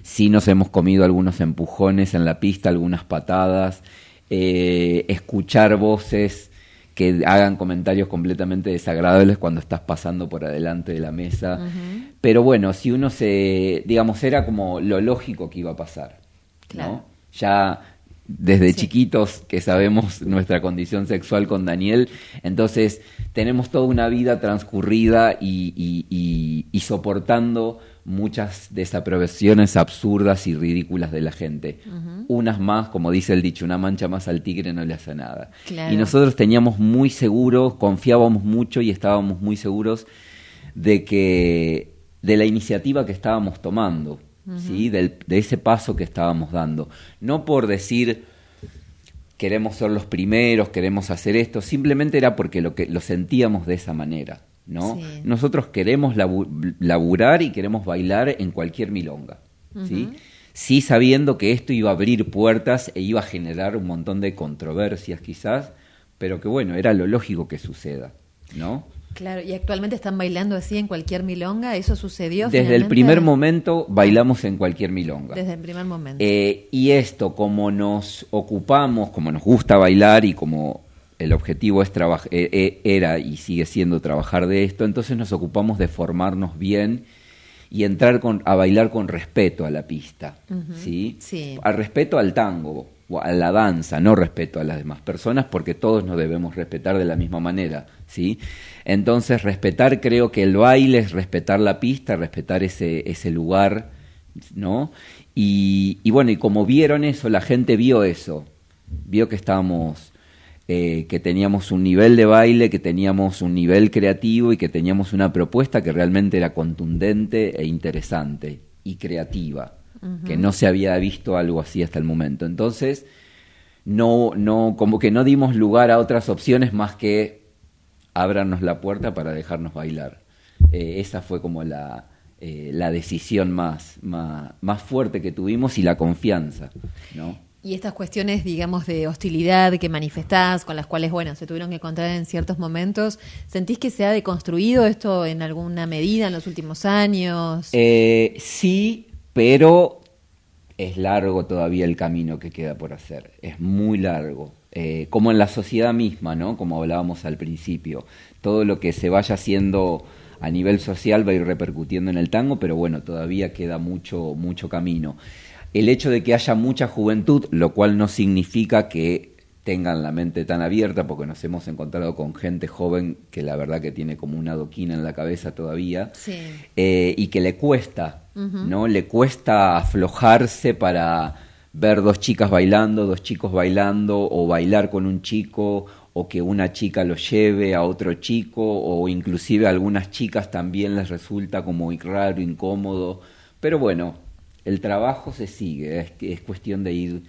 Sí nos hemos comido algunos empujones en la pista, algunas patadas, eh, escuchar voces que hagan comentarios completamente desagradables cuando estás pasando por adelante de la mesa. Pero bueno, si uno se, digamos, era como lo lógico que iba a pasar, ¿no? Ya desde chiquitos que sabemos nuestra condición sexual con Daniel, entonces tenemos toda una vida transcurrida y, y- y- y soportando muchas desaprobaciones absurdas y ridículas de la gente. Unas más, como dice el dicho, una mancha más al tigre no le hace nada. Claro. Y nosotros teníamos muy seguros, confiábamos mucho y estábamos muy seguros de que de la iniciativa que estábamos tomando, ¿sí? Del- de ese paso que estábamos dando. No por decir queremos ser los primeros, queremos hacer esto, simplemente era porque lo que lo sentíamos de esa manera, ¿no? Sí. Nosotros queremos labu- laburar y queremos bailar en cualquier milonga, ¿sí? Sí sabiendo que esto iba a abrir puertas e iba a generar un montón de controversias quizás, pero que bueno, era lo lógico que suceda, ¿no? Claro, y actualmente están bailando así en cualquier milonga, ¿eso sucedió? Desde el primer momento bailamos en cualquier milonga. Desde el primer momento. Eh, y esto, como nos ocupamos, como nos gusta bailar y como el objetivo es eh, eh, era y sigue siendo trabajar de esto, entonces nos ocupamos de formarnos bien y entrar con, a bailar con respeto a la pista. ¿sí? Sí. Al respeto al tango, o a la danza, no respeto a las demás personas, porque todos nos debemos respetar de la misma manera, ¿sí? Entonces, respetar, creo que el baile es respetar la pista, respetar ese, ese lugar, ¿no? Y, y bueno, y como vieron eso, la gente vio eso, vio que estábamos, eh, que teníamos un nivel de baile, que teníamos un nivel creativo y que teníamos una propuesta que realmente era contundente e interesante y creativa, que no se había visto algo así hasta el momento. Entonces, no, no, como que no dimos lugar a otras opciones más que ábranos la puerta para dejarnos bailar. Eh, esa fue como la, eh, la decisión más, más, más fuerte que tuvimos y la confianza, ¿no? Y estas cuestiones, digamos, de hostilidad que manifestás, con las cuales, bueno, se tuvieron que encontrar en ciertos momentos, ¿sentís que se ha deconstruido esto en alguna medida en los últimos años? Eh, sí, pero es largo todavía el camino que queda por hacer. Es muy largo. Eh, como en la sociedad misma, ¿no? Como hablábamos al principio. Todo lo que se vaya haciendo a nivel social va a ir repercutiendo en el tango, pero bueno, todavía queda mucho, mucho camino. El hecho de que haya mucha juventud, lo cual no significa que tengan la mente tan abierta, porque nos hemos encontrado con gente joven que la verdad que tiene como una adoquina en la cabeza todavía, Sí. eh, y que le cuesta. ¿no? Le cuesta aflojarse para ver dos chicas bailando, dos chicos bailando, o bailar con un chico, o que una chica lo lleve a otro chico, o inclusive a algunas chicas también les resulta como raro, incómodo. Pero bueno, el trabajo se sigue, es, es cuestión de ir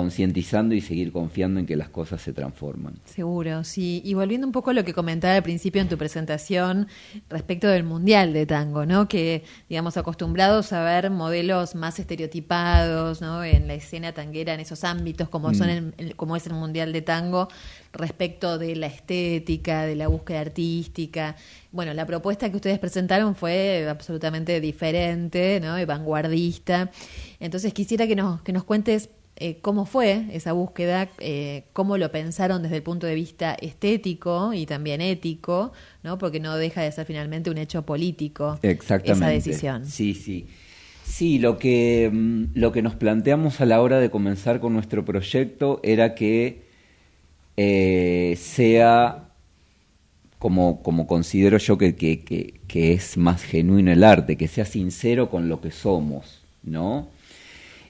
concientizando y seguir confiando en que las cosas se transforman. Seguro, sí. Y volviendo un poco a lo que comentaba al principio en tu presentación respecto del Mundial de Tango, ¿no? Que, digamos, acostumbrados a ver modelos más estereotipados, ¿no? En la escena tanguera, en esos ámbitos como, son Mm. el- el- como es el Mundial de Tango, respecto de la estética, de la búsqueda artística. Bueno, la propuesta que ustedes presentaron fue absolutamente diferente, ¿no? Y vanguardista. Entonces quisiera que nos, que nos cuentes eh, cómo fue esa búsqueda, eh, cómo lo pensaron desde el punto de vista estético y también ético, ¿no? Porque no deja de ser finalmente un hecho político Exactamente. esa decisión. Sí, sí. Sí, lo que, mm, lo que nos planteamos a la hora de comenzar con nuestro proyecto era que eh, sea, como, como considero yo que, que, que- que es más genuino el arte, que sea sincero con lo que somos, ¿no?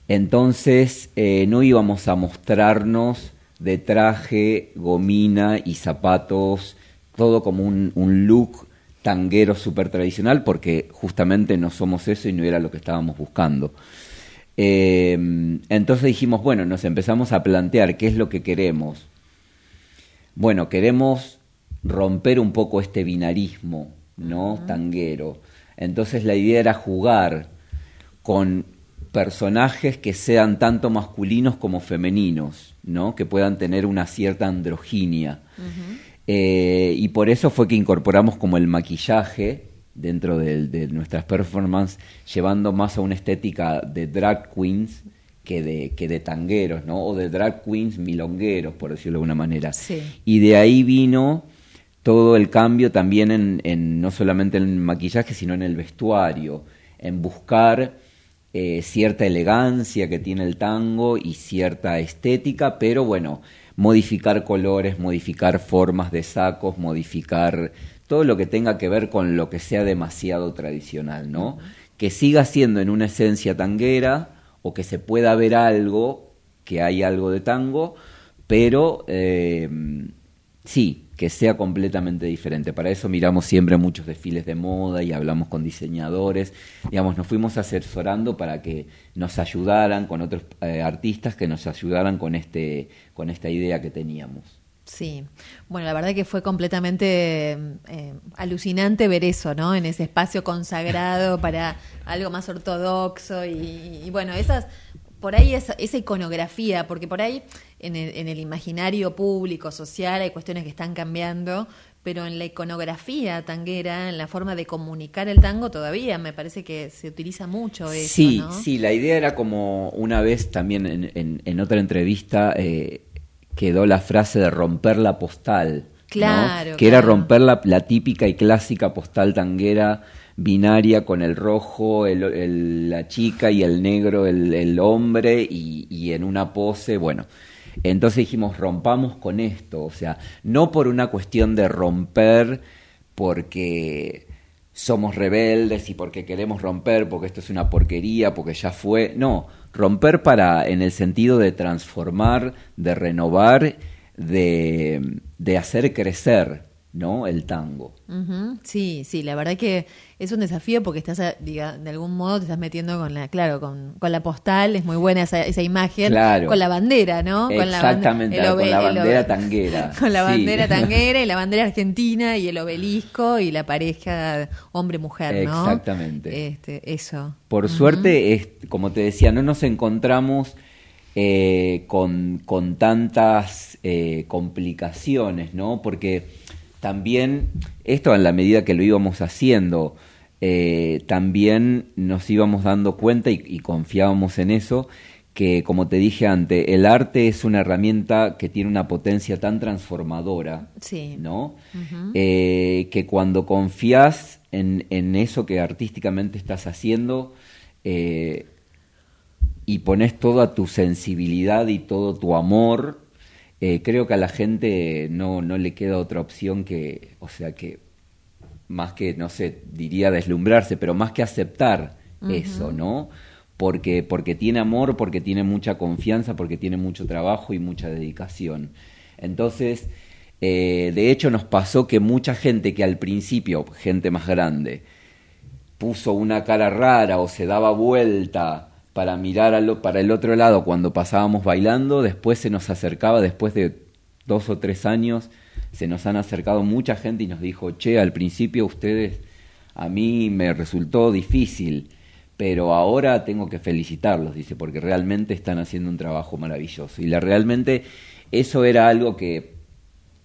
Entonces eh, no íbamos a mostrarnos de traje, gomina y zapatos, todo como un, un look tanguero súper tradicional, porque justamente no somos eso y no era lo que estábamos buscando. Eh, entonces dijimos, bueno, nos empezamos a plantear qué es lo que queremos. Bueno, queremos romper un poco este binarismo, ¿no? Tanguero. Entonces la idea era jugar con personajes que sean tanto masculinos como femeninos, ¿no? Que puedan tener una cierta androginia. Eh, y por eso fue que incorporamos como el maquillaje dentro del- de, nuestras performances, llevando más a una estética de drag queens que de, que de tangueros, ¿no? O de drag queens milongueros, por decirlo de alguna manera. Sí. Y de ahí vino todo el cambio también en, en no solamente en el maquillaje, sino en el vestuario, en buscar eh, cierta elegancia que tiene el tango y cierta estética, pero bueno, modificar colores, modificar formas de sacos, modificar todo lo que tenga que ver con lo que sea demasiado tradicional, ¿no? Que siga siendo en una esencia tanguera o que se pueda ver algo, que hay algo de tango, pero eh, sí, que sea completamente diferente. Para eso miramos siempre muchos desfiles de moda y hablamos con diseñadores. Digamos, nos fuimos asesorando para que nos ayudaran con otros eh, artistas que nos ayudaran con este con esta idea que teníamos. Sí, bueno, la verdad que fue completamente eh, alucinante ver eso, ¿no? En ese espacio consagrado para algo más ortodoxo y, y bueno, esas, por ahí esa, esa iconografía, porque por ahí en el, en el imaginario público, social, hay cuestiones que están cambiando, pero en la iconografía tanguera, en la forma de comunicar el tango, todavía me parece que se utiliza mucho eso, Sí, ¿no? sí, la idea era como una vez también en, en- en otra entrevista eh, quedó la frase de romper la postal. ¿no? Claro, Que era romper la, la típica y clásica postal tanguera binaria con el rojo, el- el- la chica y el negro, el, el hombre y, y en una pose, bueno. Entonces dijimos, rompamos con esto, o sea, no por una cuestión de romper porque somos rebeldes y porque queremos romper, porque esto es una porquería, porque ya fue. No, romper para, en el sentido de transformar, de renovar, de, de hacer crecer, ¿no? El tango. Sí, sí, la verdad que es un desafío porque estás, a- diga, de algún modo te estás metiendo con la, claro, con, con la postal, es muy buena esa, esa imagen, Claro. con la bandera, ¿no? Con la Exactamente, con la bandera tanguera. Con la Sí. bandera tanguera y la bandera argentina y el obelisco y la pareja hombre-mujer, ¿no? Exactamente. Este, eso. Por suerte, es, como te decía, no nos encontramos eh, con, con tantas eh, complicaciones, ¿no? Porque también, esto en la medida que lo íbamos haciendo, eh, también nos íbamos dando cuenta y, y confiábamos en eso, que como te dije antes, el arte es una herramienta que tiene una potencia tan transformadora, Sí. ¿no? Eh, que cuando confías en, en eso que artísticamente estás haciendo eh, y pones toda tu sensibilidad y todo tu amor, eh, creo que a la gente no, no le queda otra opción que, o sea, que más que, no sé, diría deslumbrarse, pero más que aceptar eso, ¿no? Porque, porque tiene amor, porque tiene mucha confianza, porque tiene mucho trabajo y mucha dedicación. Entonces, eh, de hecho nos pasó que mucha gente que al principio, gente más grande, puso una cara rara o se daba vuelta para mirar al- para el otro lado cuando pasábamos bailando, después se nos acercaba, después de dos o tres años, se nos han acercado mucha gente y nos dijo, che, al principio ustedes, a mí me resultó difícil, pero ahora tengo que felicitarlos, dice, porque realmente están haciendo un trabajo maravilloso. Y la, realmente eso era algo que,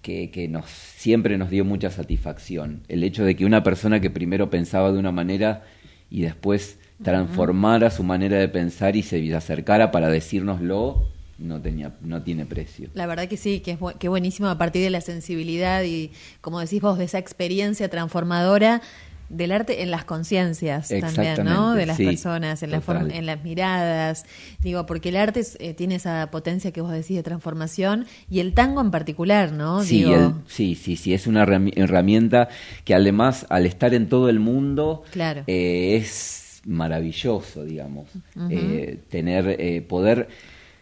que, que nos, siempre nos dio mucha satisfacción. El hecho de que una persona que primero pensaba de una manera y después transformara su manera de pensar y se acercara para decírnoslo, no, tenía, no tiene precio. La verdad que sí, que es bu- que buenísimo a partir de la sensibilidad y, como decís vos, de esa experiencia transformadora del arte en las conciencias también, ¿no? De las sí, personas, en, la en las miradas. Digo, porque el arte es- eh, tiene esa potencia que vos decís de transformación y el tango en particular, ¿no? Sí, Digo, el- sí, sí, sí, es una herrami- herramienta que además al estar en todo el mundo Claro. eh, es maravilloso, digamos. Eh, tener, eh, poder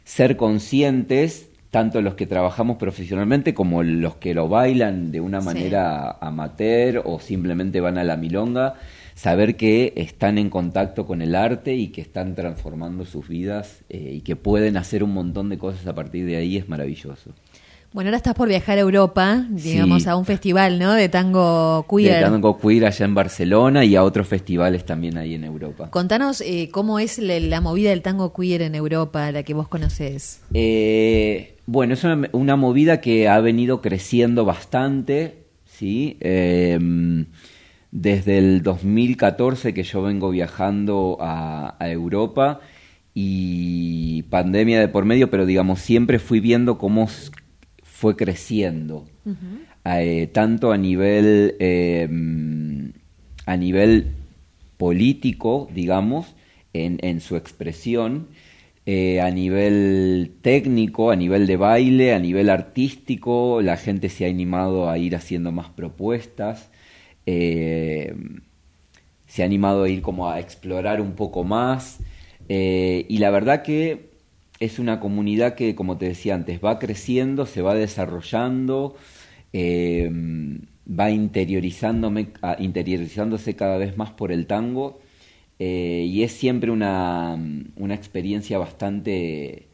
ser conscientes, tanto los que trabajamos profesionalmente como los que lo bailan de una Sí. manera amateur o simplemente van a la milonga, saber que están en contacto con el arte y que están transformando sus vidas eh, y que pueden hacer un montón de cosas a partir de ahí es maravilloso. Bueno, ahora estás por viajar a Europa, digamos, Sí. a un festival, ¿no? De tango queer. De tango queer allá en Barcelona y a otros festivales también ahí en Europa. Contanos eh, cómo es la, la movida del tango queer en Europa, la que vos conocés. Eh, bueno, es una, una movida que ha venido creciendo bastante, ¿sí? Eh, desde el 2014 que yo vengo viajando a, a Europa y pandemia de por medio, pero digamos, siempre fui viendo cómo fue creciendo, eh, tanto a nivel, eh, a nivel político, digamos, en, en su expresión, eh, a nivel técnico, a nivel de baile, a nivel artístico, la gente se ha animado a ir haciendo más propuestas, eh, se ha animado a ir como a explorar un poco más, eh, y la verdad que es una comunidad que, como te decía antes, va creciendo, se va desarrollando, eh, va interiorizándome, a- interiorizándose cada vez más por el tango eh, y es siempre una, una experiencia bastante,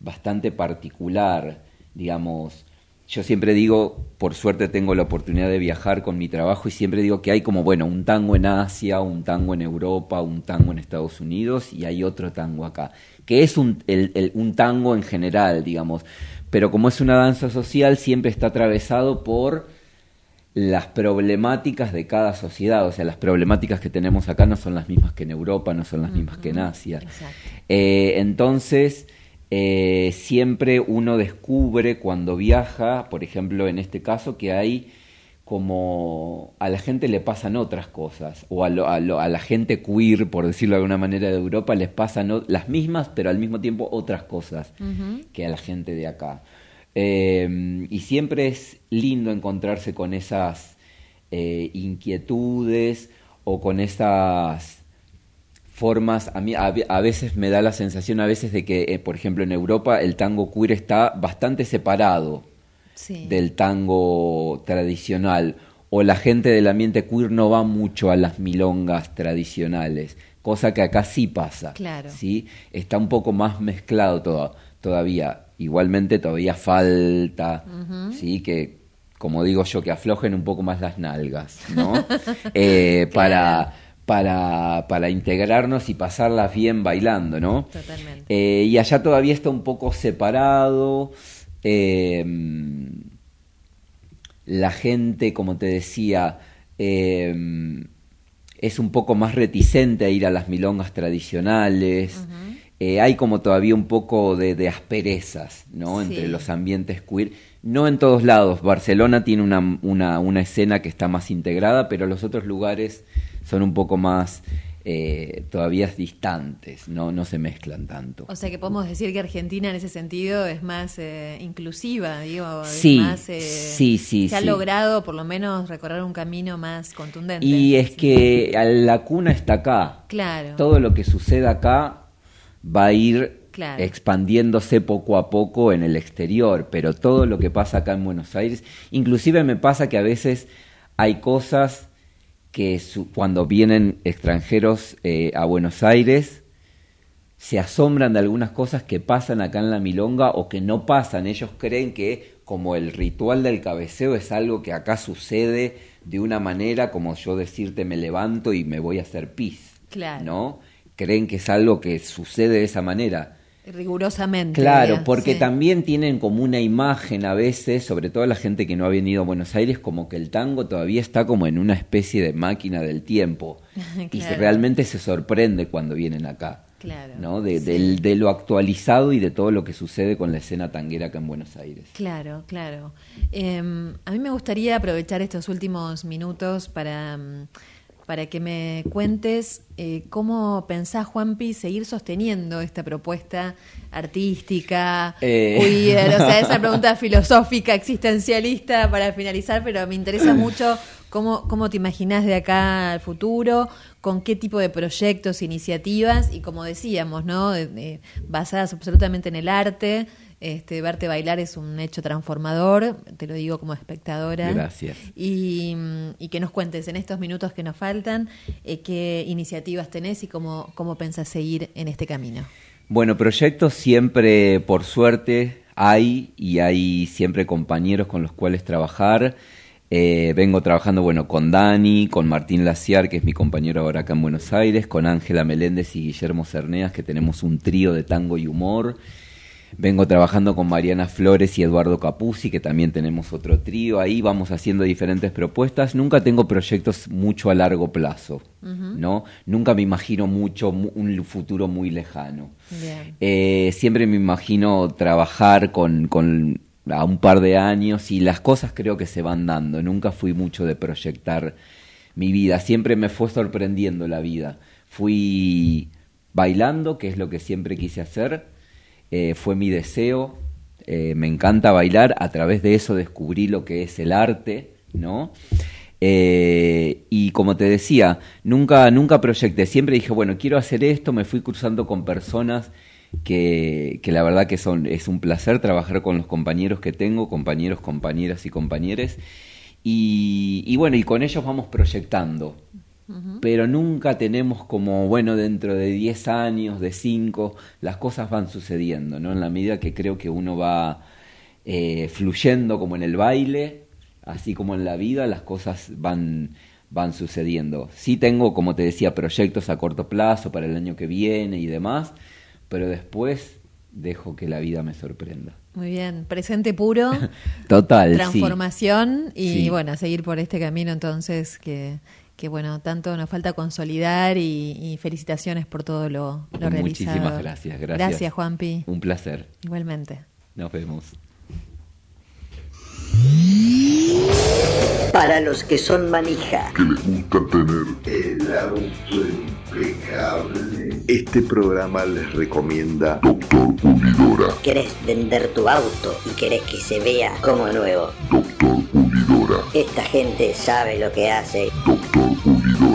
bastante particular, digamos. Yo siempre digo, por suerte tengo la oportunidad de viajar con mi trabajo y siempre digo que hay como, bueno, un tango en Asia, un tango en Europa, un tango en Estados Unidos y hay otro tango acá, que es un, el- el- un tango en general, digamos. Pero como es una danza social, siempre está atravesado por las problemáticas de cada sociedad, o sea, las problemáticas que tenemos acá no son las mismas que en Europa, no son las mismas que en Asia. Eh, entonces, eh, siempre uno descubre cuando viaja, por ejemplo, en este caso, que hay como a la gente le pasan otras cosas, o a, lo- a lo- a la gente queer, por decirlo de alguna manera, de Europa, les pasan o- las mismas, pero al mismo tiempo otras cosas que a la gente de acá. Eh, y siempre es lindo encontrarse con esas eh, inquietudes o con esas formas. A mí a veces me da la sensación a veces de que, eh, por ejemplo, en Europa el tango queer está bastante separado Sí. del tango tradicional o la gente del ambiente queer no va mucho a las milongas tradicionales, cosa que acá sí pasa. Claro. ¿sí? Está un poco más mezclado todo, todavía. Igualmente todavía falta. ¿sí? que como digo yo, que aflojen un poco más las nalgas, ¿no? Eh, para, para, para integrarnos y pasarlas bien bailando, ¿no? Totalmente. Eh, y allá todavía está un poco separado. Eh, la gente, como te decía, eh, es un poco más reticente a ir a las milongas tradicionales. Eh, hay como todavía un poco de, de asperezas ¿no? Sí. entre los ambientes queer. No en todos lados. Barcelona tiene una, una, una escena que está más integrada, pero los otros lugares son un poco más eh, todavía distantes, ¿no? no se mezclan tanto. O sea que podemos decir que Argentina en ese sentido es más eh, inclusiva, digo, es Sí, más, eh, sí, sí, se ha logrado por lo menos recorrer un camino más contundente. Y es que la cuna está acá. Claro. Todo lo que suceda acá va a ir Claro. expandiéndose poco a poco en el exterior, pero todo lo que pasa acá en Buenos Aires, inclusive me pasa que a veces hay cosas que su- cuando vienen extranjeros eh, a Buenos Aires se asombran de algunas cosas que pasan acá en la milonga o que no pasan. Ellos creen que como el ritual del cabeceo es algo que acá sucede de una manera como yo decirte me levanto y me voy a hacer pis, Claro. ¿no? Creen que es algo que sucede de esa manera. Rigurosamente. Claro, diría, porque sí. también tienen como una imagen a veces, sobre todo la gente que no ha venido a Buenos Aires, como que el tango todavía está como en una especie de máquina del tiempo. Y se- realmente se sorprende cuando vienen acá. Claro, ¿no? De, sí. del- de lo actualizado y de todo lo que sucede con la escena tanguera acá en Buenos Aires. Claro, claro. Eh, a mí me gustaría aprovechar estos últimos minutos para, mm, para que me cuentes eh, cómo pensás, Juanpi, seguir sosteniendo esta propuesta artística, Eh. queer, o sea, esa pregunta filosófica, existencialista para finalizar, pero me interesa mucho cómo, cómo te imaginás de acá al futuro, con qué tipo de proyectos, iniciativas y como decíamos, ¿no? De- basadas absolutamente en el arte. Este, verte bailar es un hecho transformador, te lo digo como espectadora. Gracias. Y, y que nos cuentes en estos minutos que nos faltan eh, qué iniciativas tenés y cómo, cómo pensás seguir en este camino. Bueno, proyectos siempre, por suerte, hay y hay siempre compañeros con los cuales trabajar. Eh, vengo trabajando, bueno, con Dani, con Martín Laciar, que es mi compañero ahora acá en Buenos Aires, con Ángela Meléndez y Guillermo Cerneas, que tenemos un trío de tango y humor. Vengo trabajando con Mariana Flores y Eduardo Capuzzi, que también tenemos otro trío ahí, vamos haciendo diferentes propuestas. Nunca tengo proyectos mucho a largo plazo, ¿no? Nunca me imagino mucho un futuro muy lejano. Eh, siempre me imagino trabajar con, con a un par de años y las cosas creo que se van dando. Nunca fui mucho de proyectar mi vida, siempre me fue sorprendiendo la vida. Fui bailando, que es lo que siempre quise hacer, eh, fue mi deseo, eh, me encanta bailar, a través de eso descubrí lo que es el arte, ¿no? Eh, y como te decía, nunca, nunca proyecté, siempre dije, bueno, quiero hacer esto, me fui cruzando con personas que, que, la verdad que son, es un placer trabajar con los compañeros que tengo, compañeros, compañeras y compañeros. Y, y bueno, y con ellos vamos proyectando, pero nunca tenemos como, bueno, dentro de 10 años, de 5, las cosas van sucediendo, ¿no? En la medida que creo que uno va eh, fluyendo como en el baile, así como en la vida, las cosas van, van sucediendo. Sí tengo, como te decía, proyectos a corto plazo para el año que viene y demás, pero después dejo que la vida me sorprenda. Muy bien, presente puro. Total. Transformación y bueno, seguir por este camino entonces que que bueno, tanto nos falta consolidar y, felicitaciones por todo lo, lo realizado. Muchísimas gracias, gracias. Gracias, Juanpi. Un placer. Igualmente. Nos vemos. Para los que son manija. Que les gusta tener el auto impecable. Este programa les recomienda Doctor Pulidora. ¿Querés vender tu auto y querés que se vea como nuevo? Doctor Pulidora. Esta gente sabe lo que hace. Doctor Pulidora.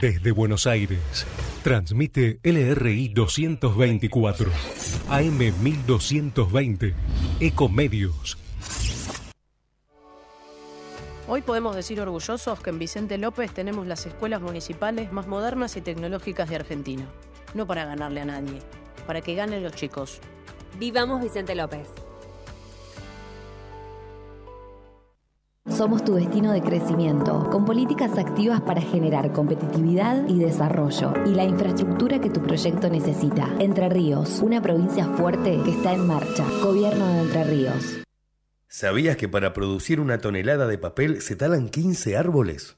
Desde Buenos Aires, transmite LRI 224, AM 1220, Ecomedios. Hoy podemos decir orgullosos que en Vicente López tenemos las escuelas municipales más modernas y tecnológicas de Argentina. No para ganarle a nadie, para que ganen los chicos. Vivamos Vicente López. Somos tu destino de crecimiento, con políticas activas para generar competitividad y desarrollo y la infraestructura que tu proyecto necesita. Entre Ríos, una provincia fuerte que está en marcha. Gobierno de Entre Ríos. ¿Sabías que para producir una tonelada de papel se talan 15 árboles?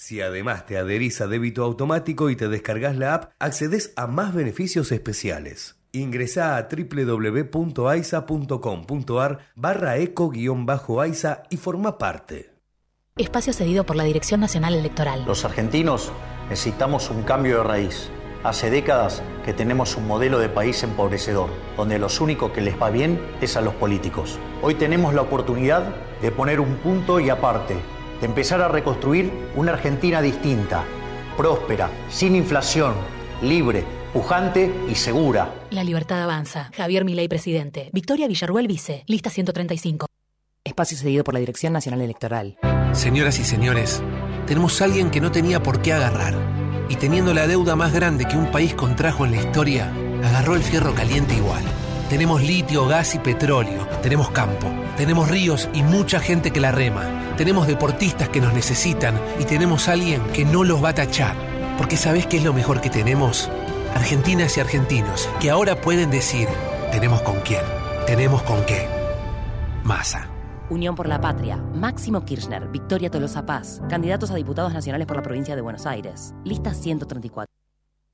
Si además te adherís a débito automático y te descargas la app, accedes a más beneficios especiales. Ingresá a www.aisa.com.ar barra eco-aisa y forma parte. Espacio cedido por la Dirección Nacional Electoral. Los argentinos necesitamos un cambio de raíz. Hace décadas que tenemos un modelo de país empobrecedor, donde los únicos que les va bien es a los políticos. Hoy tenemos la oportunidad de poner un punto y aparte, de empezar a reconstruir una Argentina distinta, próspera, sin inflación, libre, pujante y segura. La libertad avanza. Javier Milei, presidente. Victoria Villarruel, vice. Lista 135. Espacio cedido por la Dirección Nacional Electoral. Señoras y señores, tenemos a alguien que no tenía por qué agarrar. Y teniendo la deuda más grande que un país contrajo en la historia, agarró el fierro caliente igual. Tenemos litio, gas y petróleo. Tenemos campo. Tenemos ríos y mucha gente que la rema. Tenemos deportistas que nos necesitan y tenemos alguien que no los va a tachar. Porque ¿sabés qué es lo mejor que tenemos? Argentinas y argentinos que ahora pueden decir, tenemos con quién, tenemos con qué. Masa. Unión por la Patria, Máximo Kirchner, Victoria Tolosa Paz, candidatos a diputados nacionales por la provincia de Buenos Aires. Lista 134.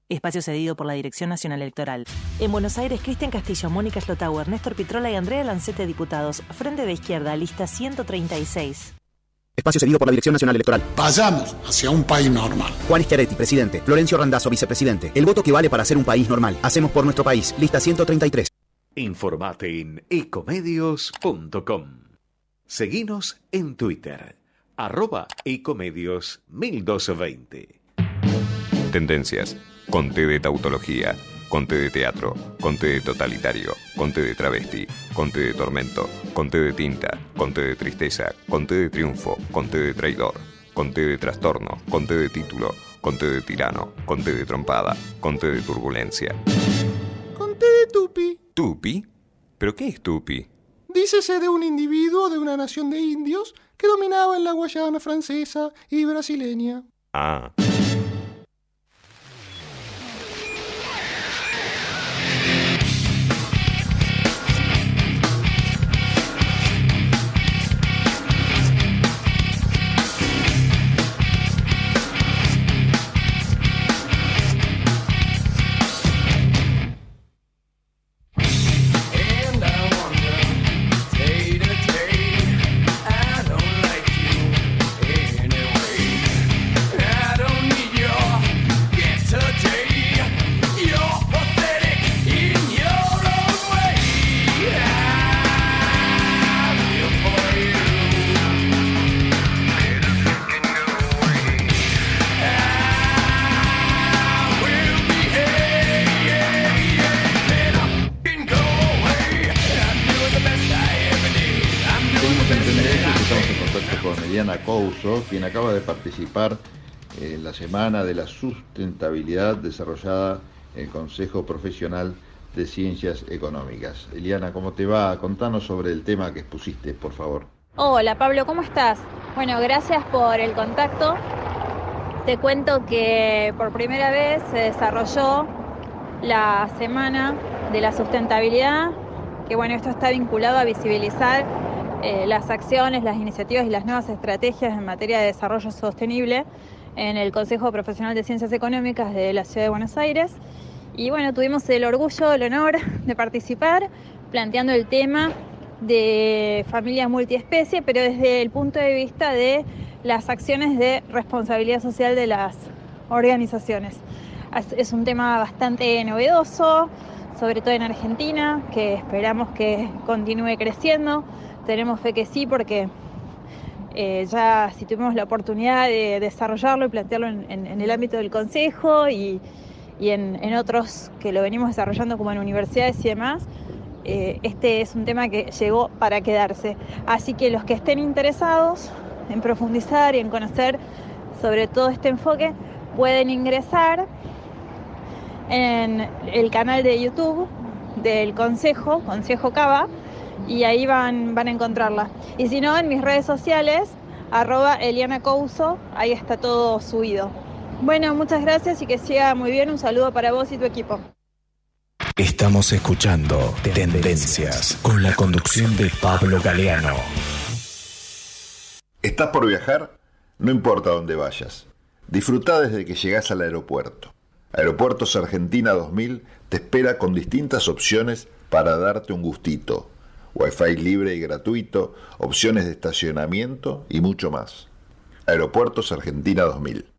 Espacio cedido por la Dirección Nacional Electoral. En Buenos Aires, Cristian Castillo, Mónica Schlotauer, Néstor Pitrola y Andrea Lancete, diputados. Frente de Izquierda, lista 136. Espacio cedido por la Dirección Nacional Electoral. Vayamos hacia un país normal. Juan Schiaretti, presidente. Florencio Randazzo, vicepresidente. El voto que vale para ser un país normal. Hacemos por nuestro país. Lista 133. Informate en ecomedios.com. Seguinos en Twitter, arroba ecomedios 1220. Tendencias. Conté de tautología. Conté de teatro. Conté de totalitario. Conté de travesti. Conté de tormento. Conté de tinta. Conté de tristeza. Conté de triunfo. Conté de traidor. Conté de trastorno. Conté de título. Conté de tirano. Conté de trompada. Conté de turbulencia. Conté de tupi. ¿Tupi? ¿Pero qué es tupi? Dícese de un individuo de una nación de indios que dominaba en la Guayana francesa y brasileña. Ah. Quien acaba de participar en la Semana de la Sustentabilidad desarrollada en el Consejo Profesional de Ciencias Económicas. Eliana, ¿cómo te va? Contanos sobre el tema que expusiste, por favor. Hola Pablo, ¿cómo estás? Bueno, gracias por el contacto. Te cuento que por primera vez se desarrolló la Semana de la Sustentabilidad, que bueno, esto está vinculado a visibilizar eh, las acciones, las iniciativas y las nuevas estrategias en materia de desarrollo sostenible en el Consejo Profesional de Ciencias Económicas de la Ciudad de Buenos Aires. Y bueno, tuvimos el orgullo, el honor de participar planteando el tema de familias multiespecie, pero desde el punto de vista de las acciones de responsabilidad social de las organizaciones. Es- un tema bastante novedoso, sobre todo en Argentina, que esperamos que continúe creciendo. Tenemos fe que sí, porque eh, ya si tuvimos la oportunidad de desarrollarlo y plantearlo en, el ámbito del Consejo y, y en, en otros que lo venimos desarrollando como en universidades y demás, eh, este es un tema que llegó para quedarse. Así que los que estén interesados en profundizar y en conocer sobre todo este enfoque, pueden ingresar en el canal de YouTube del Consejo, Consejo Cava, y ahí van, van a encontrarla. Y si no, en mis redes sociales, arroba Eliana Couso, ahí está todo subido. Bueno, muchas gracias y que siga muy bien. Un saludo para vos y tu equipo. Estamos escuchando Tendencias con la conducción de Pablo Galeano. ¿Estás por viajar? No importa dónde vayas. Disfruta desde que llegas al aeropuerto. Aeropuertos Argentina 2000 te espera con distintas opciones para darte un gustito. Wi-Fi libre y gratuito, opciones de estacionamiento y mucho más. Aeropuertos Argentina 2000.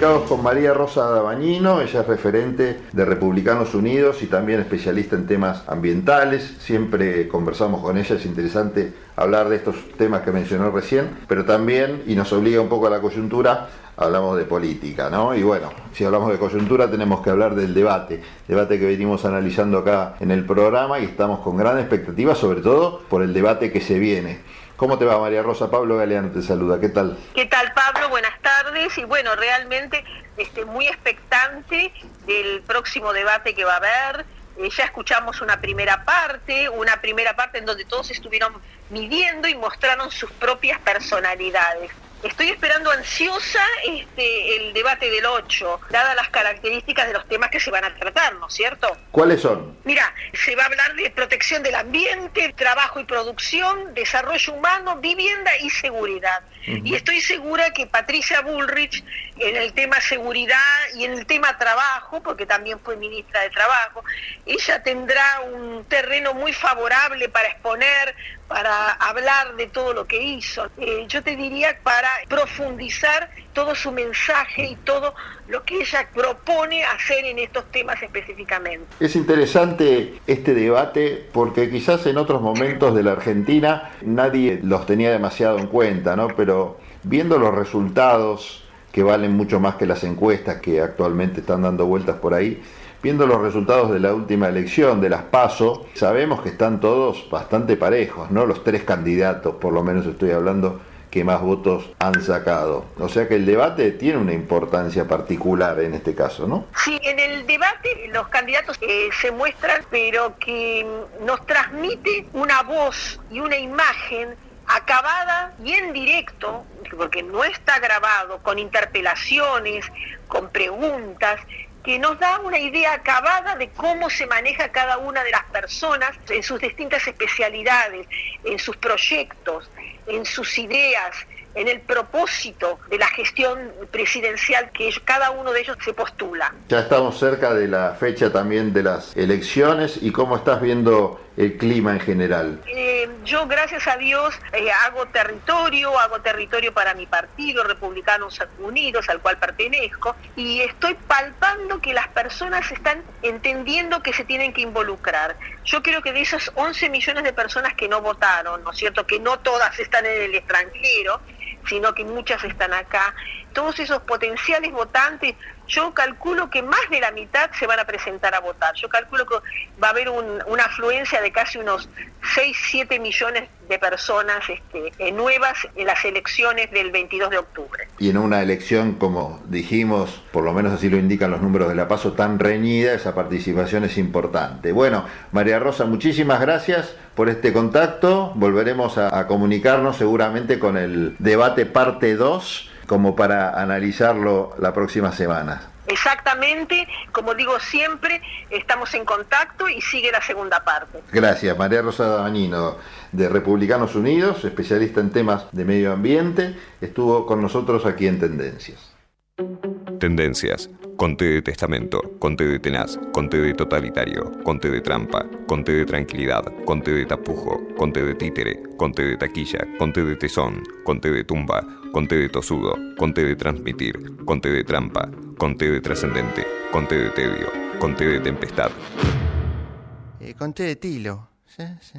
Con María Rosa Dabañino, ella es referente de Republicanos Unidos y también especialista en temas ambientales. Siempre conversamos con ella, es interesante hablar de estos temas que mencionó recién, pero también, y nos obliga un poco a la coyuntura, hablamos de política, ¿no? Y bueno, si hablamos de coyuntura tenemos que hablar del debate, debate que venimos analizando acá en el programa y estamos con gran expectativa, sobre todo por el debate que se viene. ¿Cómo te va María Rosa? Pablo Galeano te saluda, ¿qué tal? ¿Qué tal Pablo? Y bueno, realmente este, muy expectante del próximo debate que va a haber. Eh, ya escuchamos una primera parte, una primera parte en donde todos estuvieron midiendo y mostraron sus propias personalidades. Estoy esperando ansiosa este, el debate del 8, dadas las características de los temas que se van a tratar, ¿no es cierto? ¿Cuáles son? Mira, se va a hablar de protección del ambiente, trabajo y producción, desarrollo humano, vivienda y seguridad. Y estoy segura que Patricia Bullrich en el tema seguridad y en el tema trabajo, porque también fue ministra de Trabajo, ella tendrá un terreno muy favorable para exponer, para hablar de todo lo que hizo. Eh, yo te diría para profundizar todo su mensaje y todo lo que ella propone hacer en estos temas específicamente. Es interesante este debate porque quizás en otros momentos de la Argentina nadie los tenía demasiado en cuenta, ¿no? Pero viendo los resultados que valen mucho más que las encuestas que actualmente están dando vueltas por ahí, viendo los resultados de la última elección, de las PASO, sabemos que están todos bastante parejos, ¿no? Los tres candidatos, por lo menos estoy hablando, que más votos han sacado. O sea que el debate tiene una importancia particular en este caso, ¿no? Sí, en el debate los candidatos eh, se muestran, pero que nos transmite una voz y una imagen acabada y en directo, porque no está grabado, con interpelaciones, con preguntas, que nos da una idea acabada de cómo se maneja cada una de las personas en sus distintas especialidades, en sus proyectos, en sus ideas, en el propósito de la gestión presidencial que cada uno de ellos se postula. Ya estamos cerca de la fecha también de las elecciones y cómo estás viendo el clima en general. Eh, yo, gracias a Dios, eh, hago territorio, hago territorio para mi partido, Republicanos Unidos, al cual pertenezco, y estoy palpando que las personas están entendiendo que se tienen que involucrar. Yo creo que de esos 11 millones de personas que no votaron, ¿no es cierto?, que no todas están en el extranjero, sino que muchas están acá, todos esos potenciales votantes, yo calculo que más de la mitad se van a presentar a votar. Yo calculo que va a haber un- una afluencia de casi unos 6, 7 millones de personas este, nuevas en las elecciones del 22 de octubre. Y en una elección, como dijimos, por lo menos así lo indican los números de la paso, tan reñida, esa participación es importante. Bueno, María Rosa, muchísimas gracias por este contacto. Volveremos a, a comunicarnos seguramente con el debate parte 2, como para analizarlo la próxima semana. Exactamente, como digo siempre, estamos en contacto y sigue la segunda parte. Gracias, María Rosa Dabañino, de Republicanos Unidos, especialista en temas de medio ambiente, estuvo con nosotros aquí en Tendencias. Tendencias. Conté de testamento, conté de tenaz, conté de totalitario, conté de trampa, conté de tranquilidad, conté de tapujo, conté de títere, conté de taquilla, conté de tesón, conté de tumba, conté de tosudo, conté de transmitir, conté de trampa, conté de trascendente, conté de tedio, conté de tempestad. Eh, conté de tilo. Sí, sí.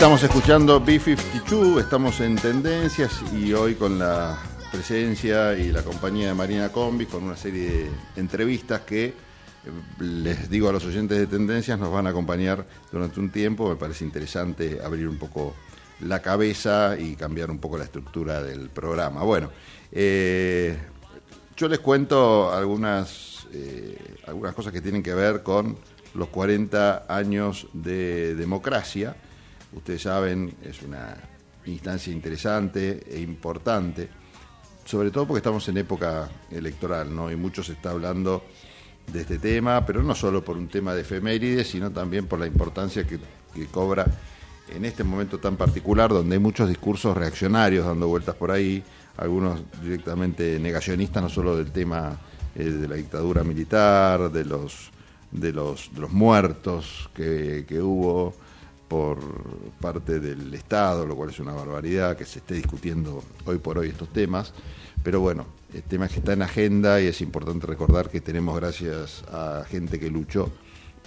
Estamos escuchando B52, estamos en tendencias y hoy con la presencia y la compañía de Marina Combis con una serie de entrevistas que eh, les digo a los oyentes de tendencias nos van a acompañar durante un tiempo. Me parece interesante abrir un poco la cabeza y cambiar un poco la estructura del programa. Bueno, eh, yo les cuento algunas, eh, algunas cosas que tienen que ver con los 40 años de democracia. Ustedes saben, es una instancia interesante e importante, sobre todo porque estamos en época electoral, ¿no? Y mucho se está hablando de este tema, pero no solo por un tema de efemérides, sino también por la importancia que, que cobra en este momento tan particular, donde hay muchos discursos reaccionarios dando vueltas por ahí, algunos directamente negacionistas, no solo del tema eh, de la dictadura militar, de los, de los, de los muertos que, que hubo por parte del Estado, lo cual es una barbaridad que se esté discutiendo hoy por hoy estos temas. Pero bueno, el tema es que está en agenda y es importante recordar que tenemos, gracias a gente que luchó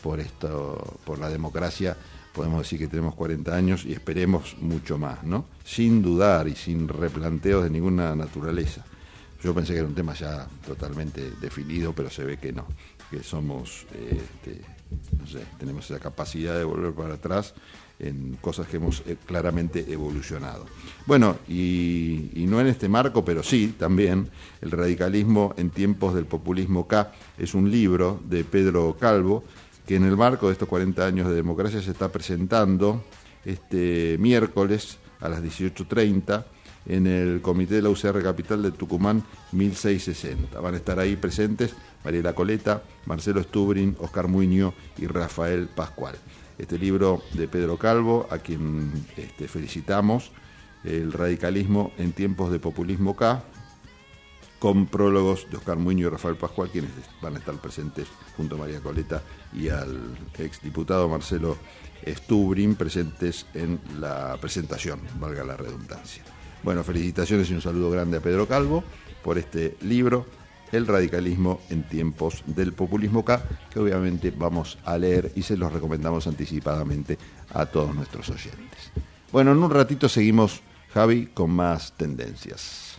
por esto, por la democracia, podemos decir que tenemos 40 años y esperemos mucho más, ¿no? Sin dudar y sin replanteos de ninguna naturaleza. Yo pensé que era un tema ya totalmente definido, pero se ve que no, que somos, eh, este, tenemos esa capacidad de volver para atrás en cosas que hemos eh, claramente evolucionado. Bueno, y, y, no en este marco, pero sí también, El radicalismo en tiempos del populismo K es un libro de Pedro Calvo, que en el marco de estos 40 años de democracia se está presentando este miércoles a las 18.30 en el Comité de la UCR Capital de Tucumán 1660. Van a estar ahí presentes Mariela Coleta, Marcelo Stubrin, Oscar Muño y Rafael Pascual. Este libro de Pedro Calvo, a quien este, felicitamos, El radicalismo en tiempos de populismo K, con prólogos de Oscar Muño y Rafael Pascual, quienes van a estar presentes junto a María Coleta y al exdiputado Marcelo Stubrin, presentes en la presentación, valga la redundancia. Bueno, felicitaciones y un saludo grande a Pedro Calvo por este libro, El radicalismo en tiempos del populismo K, que obviamente vamos a leer y se los recomendamos anticipadamente a todos nuestros oyentes. Bueno, en un ratito seguimos, Javi, con más tendencias.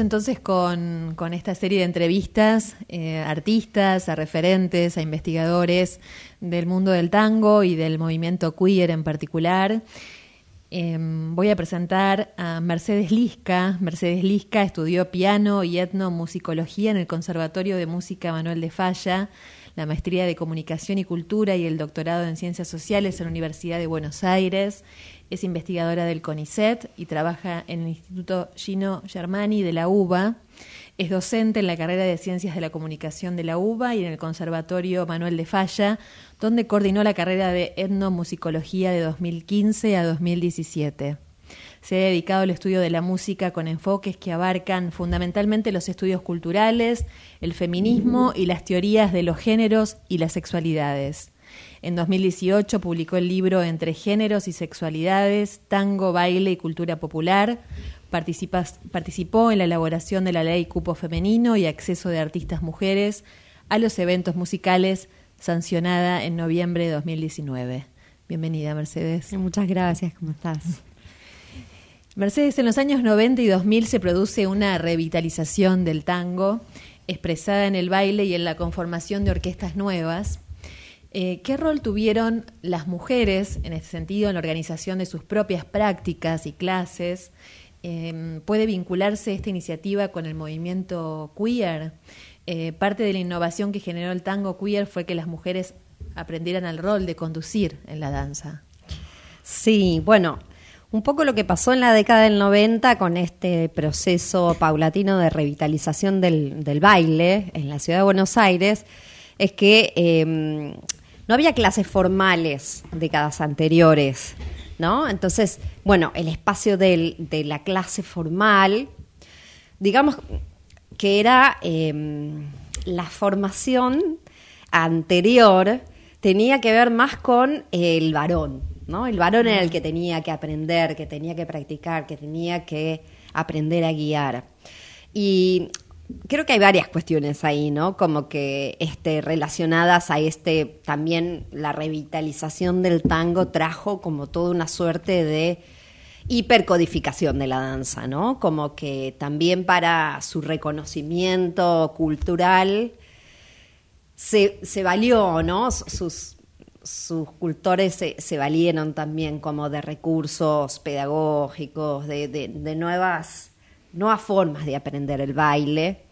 Entonces con, esta serie de entrevistas eh, a artistas, a referentes, a investigadores del mundo del tango y del movimiento queer en particular. Em, voy a presentar a Mercedes Lisca. Mercedes Lisca estudió piano y etnomusicología en el Conservatorio de Música Manuel de Falla, la maestría de Comunicación y Cultura y el doctorado en Ciencias Sociales en la Universidad de Buenos Aires. Es investigadora del CONICET y trabaja en el Instituto Gino Germani de la UBA. Es docente en la carrera de Ciencias de la Comunicación de la UBA y en el Conservatorio Manuel de Falla, donde coordinó la carrera de etnomusicología de 2015 a 2017. Se ha dedicado al estudio de la música con enfoques que abarcan fundamentalmente los estudios culturales, el feminismo y las teorías de los géneros y las sexualidades. En 2018 publicó el libro Entre géneros y sexualidades, tango, baile y cultura popular. Participas- participó en la elaboración de la ley Cupo Femenino y Acceso de Artistas Mujeres a los eventos musicales, sancionada en noviembre de 2019. Bienvenida, Mercedes. Muchas gracias, ¿cómo estás? Mercedes, en los años 90 y 2000 se produce una revitalización del tango, expresada en el baile y en la conformación de orquestas nuevas. Eh, ¿Qué rol tuvieron las mujeres en este sentido en la organización de sus propias prácticas y clases? Eh, ¿Puede vincularse esta iniciativa con el movimiento queer? Eh, parte de la innovación que generó el tango queer fue que las mujeres aprendieran el rol de conducir en la danza. Sí, bueno, un poco lo que pasó en la década del 90 con este proceso paulatino de revitalización del, baile en la ciudad de Buenos Aires es que eh, no había clases formales décadas anteriores, ¿no? Entonces, bueno, el espacio de la clase formal, digamos que era eh, la formación anterior tenía que ver más con el varón, ¿no? El varón era el que tenía que aprender, que tenía que practicar, que tenía que aprender a guiar. Y creo que hay varias cuestiones ahí, ¿no? Como que este, relacionadas a este, también la revitalización del tango trajo como toda una suerte de hipercodificación de la danza, ¿no? Como que también para su reconocimiento cultural se, se valió, ¿no? Sus, sus cultores se, se valieron también como de recursos pedagógicos, de, de- de nuevas, nuevas formas de aprender el baile.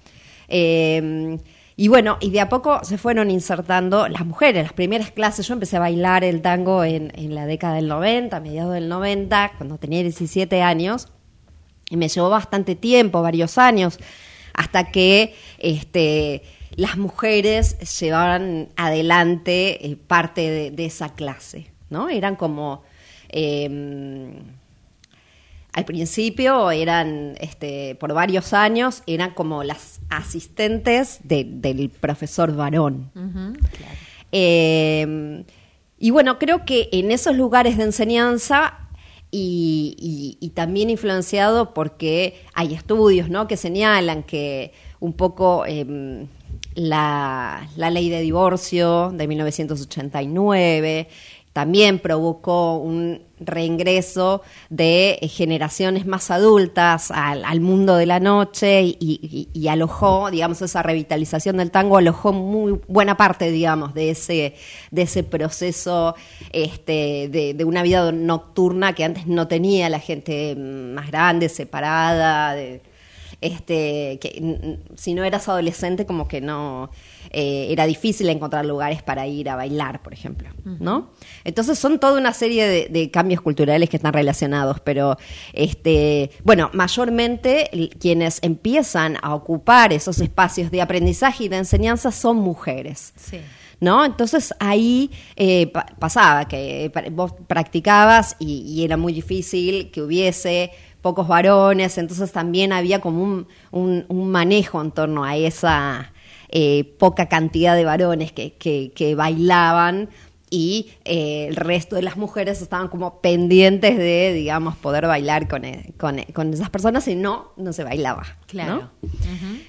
Eh, y bueno, y de a poco se fueron insertando las mujeres, las primeras clases. Yo empecé a bailar el tango en, en la década del 90, a mediados del 90, cuando tenía 17 años. Y me llevó bastante tiempo, varios años, hasta que este, las mujeres llevaban adelante eh, parte de, esa clase, ¿no? Eran como... eh, al principio eran, este, por varios años, eran como las asistentes de- del profesor varón. Eh, y bueno, creo que en esos lugares de enseñanza y, y- y también influenciado porque hay estudios ¿no? que señalan que un poco em, la, la ley de divorcio de 1989 también provocó un reingreso de eh, generaciones más adultas al, mundo de la noche y, alojó, digamos, esa revitalización del tango alojó muy buena parte, digamos, de ese, de ese proceso este, de, de una vida nocturna que antes no tenía la gente más grande, separada, de, este, que si no eras adolescente como que no eh, era difícil encontrar lugares para ir a bailar, por ejemplo, ¿no? Entonces son toda una serie de, de cambios culturales que están relacionados, pero este, bueno, mayormente quienes empiezan a ocupar esos espacios de aprendizaje y de enseñanza son mujeres. Sí. ¿No? Entonces ahí eh, pa- pasaba que vos practicabas y, y era muy difícil que hubiese pocos varones, entonces también había como un, un- un manejo en torno a esa eh, poca cantidad de varones que, que- que bailaban y eh, el resto de las mujeres estaban como pendientes de, digamos, poder bailar con, eh, con, con esas personas y no, no se bailaba. Claro. ¿no?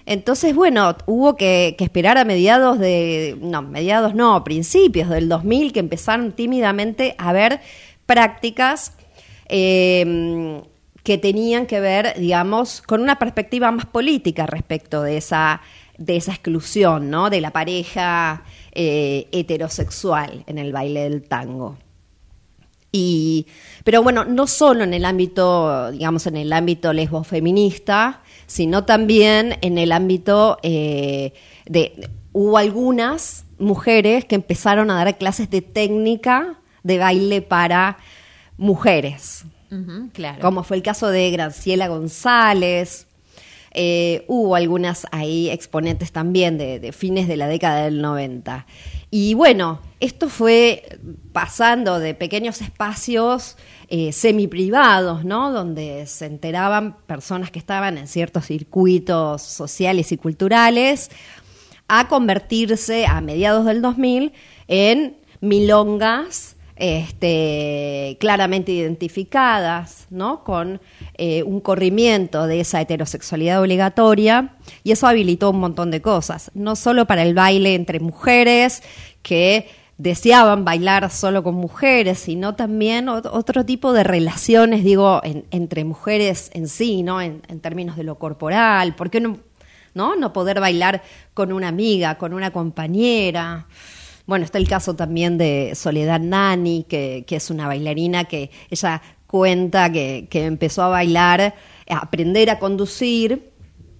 Entonces, bueno, hubo que, que esperar a mediados de, no, mediados no, principios del 2000 que empezaron tímidamente a haber prácticas eh, que tenían que ver, digamos, con una perspectiva más política respecto de esa, de esa exclusión, ¿no? De la pareja eh, heterosexual en el baile del tango. Y, pero bueno, no solo en el ámbito, digamos, en el ámbito lesbo feminista, sino también en el ámbito eh, de, hubo algunas mujeres que empezaron a dar clases de técnica de baile para mujeres, claro. como fue el caso de Graciela González. Eh, hubo algunas ahí exponentes también de, fines de la década del 90. Y bueno, esto fue pasando de pequeños espacios eh, semi-privados, ¿no? Donde se enteraban personas que estaban en ciertos circuitos sociales y culturales, a convertirse a mediados del 2000 en milongas este, claramente identificadas, ¿no? Con eh, un corrimiento de esa heterosexualidad obligatoria, y eso habilitó un montón de cosas, no solo para el baile entre mujeres que deseaban bailar solo con mujeres, sino también ot- otro tipo de relaciones, digo, en- entre mujeres en sí, ¿no? En, términos de lo corporal, ¿por qué no? No poder bailar con una amiga, con una compañera. Bueno, está el caso también de Soledad Nani, que, que es una bailarina que ella cuenta que, que empezó a bailar, a aprender a conducir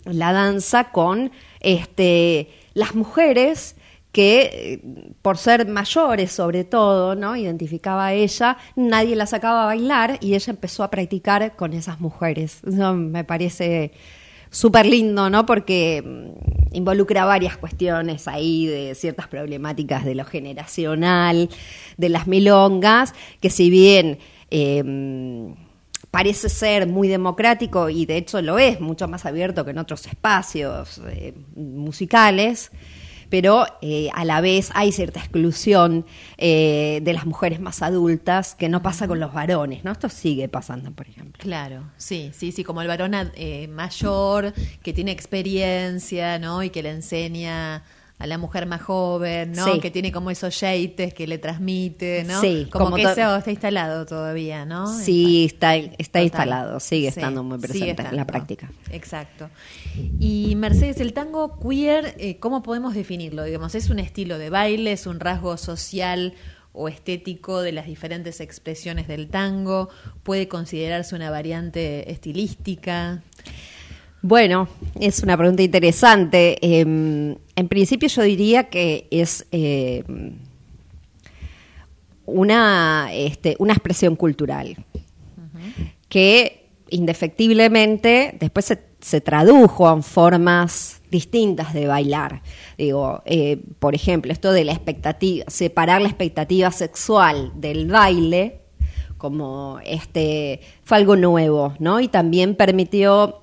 la danza con este, las mujeres que por ser mayores sobre todo, ¿no? Identificaba a ella, nadie la sacaba a bailar y ella empezó a practicar con esas mujeres. Eso me parece súper lindo, ¿no? Porque mm, involucra varias cuestiones ahí de ciertas problemáticas de lo generacional, de las milongas, que si bien eh, parece ser muy democrático y de hecho lo es, mucho más abierto que en otros espacios eh, musicales, pero eh, a la vez hay cierta exclusión eh, de las mujeres más adultas que no pasa con los varones, ¿no? Esto sigue pasando, por ejemplo. Claro, sí, sí, sí, como el varón eh, mayor que tiene experiencia, ¿no? Y que le enseña a la mujer más joven, ¿no? Sí. Que tiene como esos yeites que le transmite, ¿no? Sí, como, como que eso está instalado todavía, ¿no? Sí, está, está Total. instalado, sigue Sí, estando muy presente en la práctica. Exacto. Y Mercedes, el tango queer, eh, ¿cómo podemos definirlo? Digamos, ¿es un estilo de baile, es un rasgo social o estético de las diferentes expresiones del tango? ¿Puede considerarse una variante estilística? Bueno, es una pregunta interesante. Eh, en principio yo diría que es eh, una, este, una expresión cultural que indefectiblemente después se, se tradujo en formas distintas de bailar. Digo, eh, por ejemplo, esto de la expectativa, separar la expectativa sexual del baile, como este, fue algo nuevo, ¿no? Y también permitió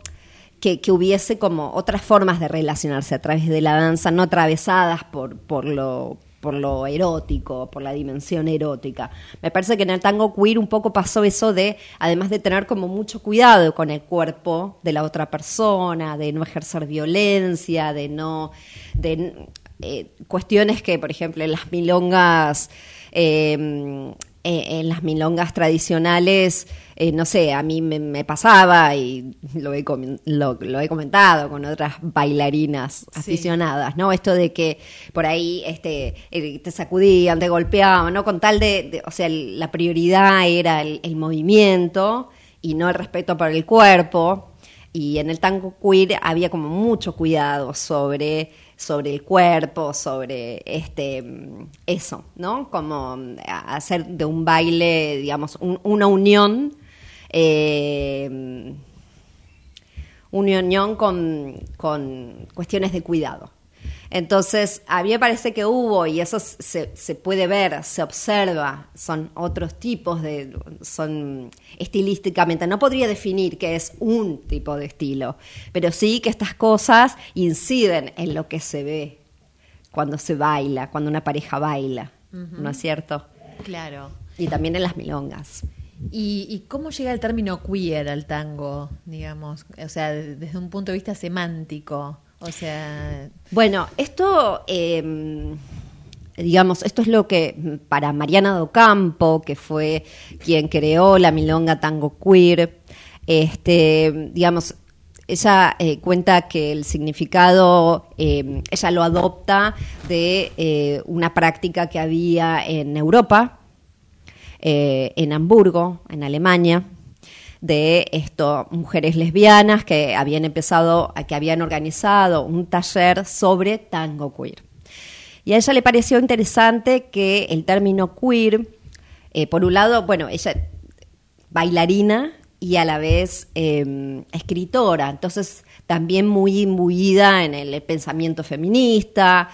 que, hubiese como otras formas de relacionarse a través de la danza, no atravesadas por, por lo por lo erótico, por la dimensión erótica. Me parece que en el tango queer un poco pasó eso de, además de tener como mucho cuidado con el cuerpo de la otra persona, de no ejercer violencia, de no, de eh, cuestiones que, por ejemplo, en las milongas, eh, eh, en las milongas tradicionales, eh, no sé, a mí me, me pasaba y lo he, lo, lo he comentado con otras bailarinas aficionadas, ¿no? Esto de que por ahí este, eh, te sacudían, te golpeaban, ¿no? Con tal de, de- o sea, el- la prioridad era el, el movimiento y no el respeto por el cuerpo. Y en el tango queer había como mucho cuidado sobre, sobre el cuerpo, sobre este eso, ¿no? Como hacer de un baile, digamos, un- una unión, eh, una unión con, con cuestiones de cuidado. Entonces, a mí me parece que hubo, y eso se, se puede ver, se observa, son otros tipos de, son estilísticamente, no podría definir que es un tipo de estilo, pero sí que estas cosas inciden en lo que se ve cuando se baila, cuando una pareja baila. ¿no es cierto? Claro. Y también en las milongas. ¿Y, y cómo llega el término queer al tango, digamos? O sea, de- desde un punto de vista semántico. O sea, Bueno, esto, eh, digamos, esto es lo que para Mariana Docampo, que fue quien creó la milonga tango queer, este, digamos, ella eh, cuenta que el significado, eh, ella lo adopta de eh, una práctica que había en Europa, eh, en Hamburgo, en Alemania, de esto, mujeres lesbianas que habían empezado, que habían organizado un taller sobre tango queer. Y a ella le pareció interesante que el término queer, eh, por un lado, bueno, ella bailarina y a la vez eh, escritora, entonces también muy imbuida en el pensamiento feminista.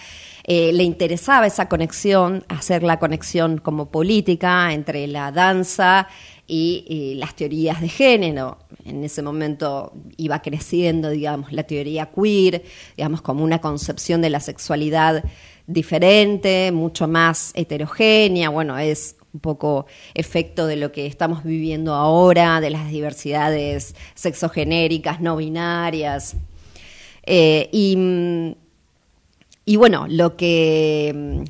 Eh, le interesaba esa conexión, hacer la conexión como política entre la danza y, las teorías de género. En ese momento iba creciendo, digamos, la teoría queer, digamos, como una concepción de la sexualidad diferente, mucho más heterogénea. Bueno, es un poco efecto de lo que estamos viviendo ahora, de las diversidades sexogenéricas, no binarias. Eh, y, y bueno, lo que,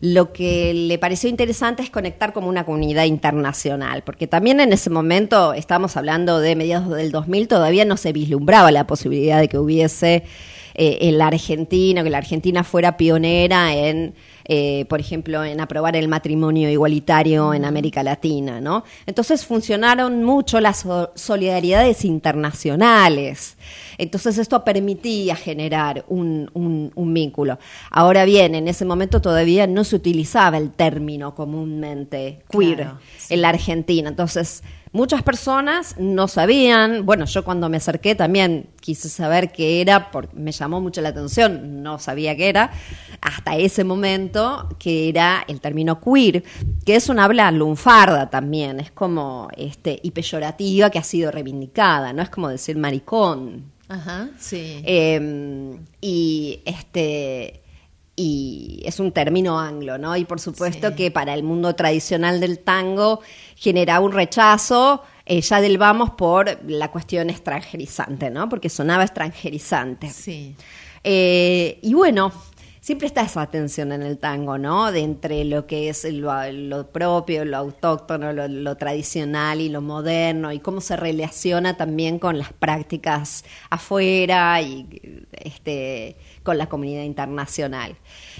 lo que le pareció interesante es conectar como una comunidad internacional, porque también en ese momento, estamos hablando de mediados del 2000, todavía no se vislumbraba la posibilidad de que hubiese eh, en la Argentina, que la Argentina fuera pionera en, eh, por ejemplo, en aprobar el matrimonio igualitario en América Latina, ¿no? Entonces funcionaron mucho las so- solidaridades internacionales. Entonces esto permitía generar un, un- un vínculo. Ahora bien, en ese momento todavía no se utilizaba el término comúnmente queer Claro, en la Argentina. Entonces, muchas personas no sabían. Bueno, yo cuando me acerqué también quise saber qué era, porque me llamó mucho la atención, no sabía qué era, hasta ese momento que era el término queer, que es una habla lunfarda también, es como este y peyorativa que ha sido reivindicada, no es como decir maricón. Ajá, sí. Eh, y este y es un término anglo, ¿no? Y por supuesto que para el mundo tradicional del tango genera un rechazo eh, ya del vamos por la cuestión extranjerizante, ¿no? Porque sonaba extranjerizante. Sí. Eh, y bueno, siempre está esa tensión en el tango, ¿no? De entre lo que es lo, lo propio, lo autóctono, lo, tradicional y lo moderno, y cómo se relaciona también con las prácticas afuera y este, con la comunidad internacional.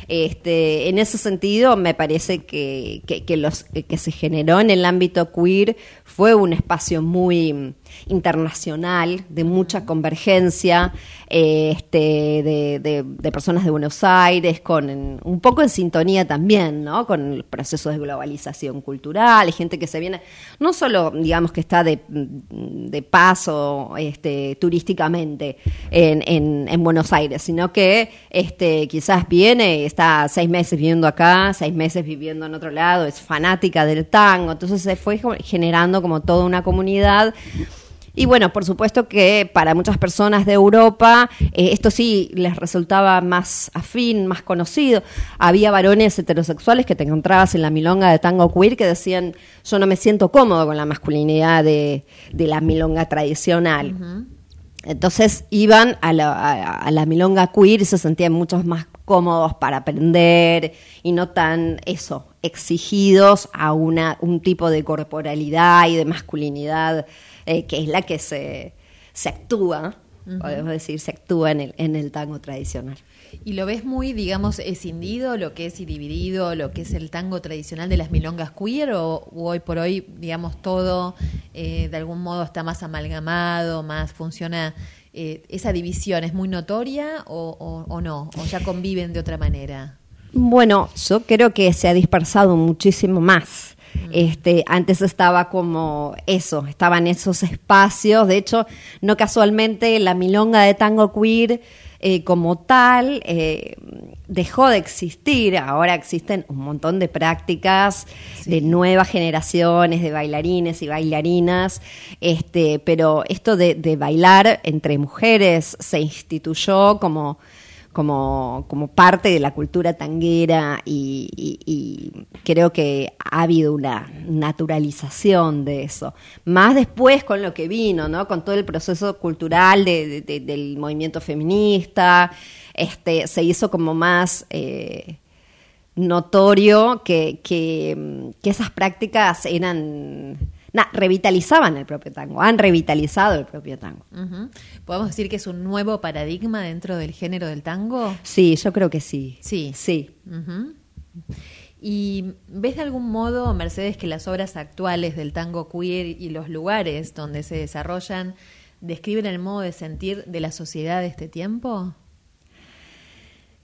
Este, en ese sentido, me parece que, que, que los, que se generó en el ámbito queer fue un espacio muy internacional, de mucha convergencia, este, de- de personas de Buenos Aires, con un poco en sintonía también, ¿no? Con el proceso de globalización cultural, gente que se viene, no solo, digamos, que está de, de paso este, turísticamente en, en- en Buenos Aires, sino que este, quizás viene, está seis meses viviendo acá, seis meses viviendo en otro lado, es fanática del tango, entonces se fue generando como toda una comunidad y bueno, por supuesto que para muchas personas de Europa eh, esto sí les resultaba más afín, más conocido. Había varones heterosexuales que te encontrabas en la milonga de tango queer que decían, yo no me siento cómodo con la masculinidad de, de la milonga tradicional. Entonces iban a la, a- a la milonga queer y se sentían muchos más cómodos para aprender y no tan eso, exigidos a una, un tipo de corporalidad y de masculinidad eh, que es la que se, se actúa, podemos decir, se actúa en el, en el tango tradicional. ¿Y lo ves muy, digamos, escindido, lo que es y dividido, lo que es el tango tradicional de las milongas queer, o, o hoy por hoy, digamos, todo eh, de algún modo está más amalgamado, más funciona, eh, esa división es muy notoria o, o- o no, o ya conviven de otra manera? Bueno, yo creo que se ha dispersado muchísimo más. Este, antes estaba como eso, estaban esos espacios. De hecho, no casualmente la milonga de tango queer eh, como tal eh, dejó de existir. Ahora existen un montón de prácticas de nuevas generaciones de bailarines y bailarinas. Este, pero esto de, de bailar entre mujeres se instituyó como como, como parte de la cultura tanguera y, creo que ha habido una naturalización de eso. Más después con lo que vino, ¿no? Con todo el proceso cultural de- de- de- del movimiento feminista, este, se hizo como más eh, notorio que, que, esas prácticas eran... revitalizaban el propio tango, han revitalizado el propio tango. Ujú. ¿Podemos decir que es un nuevo paradigma dentro del género del tango? Sí, yo creo que sí. Sí. Sí. ¿Y ves de algún modo, Mercedes, que las obras actuales del tango queer y los lugares donde se desarrollan describen el modo de sentir de la sociedad de este tiempo?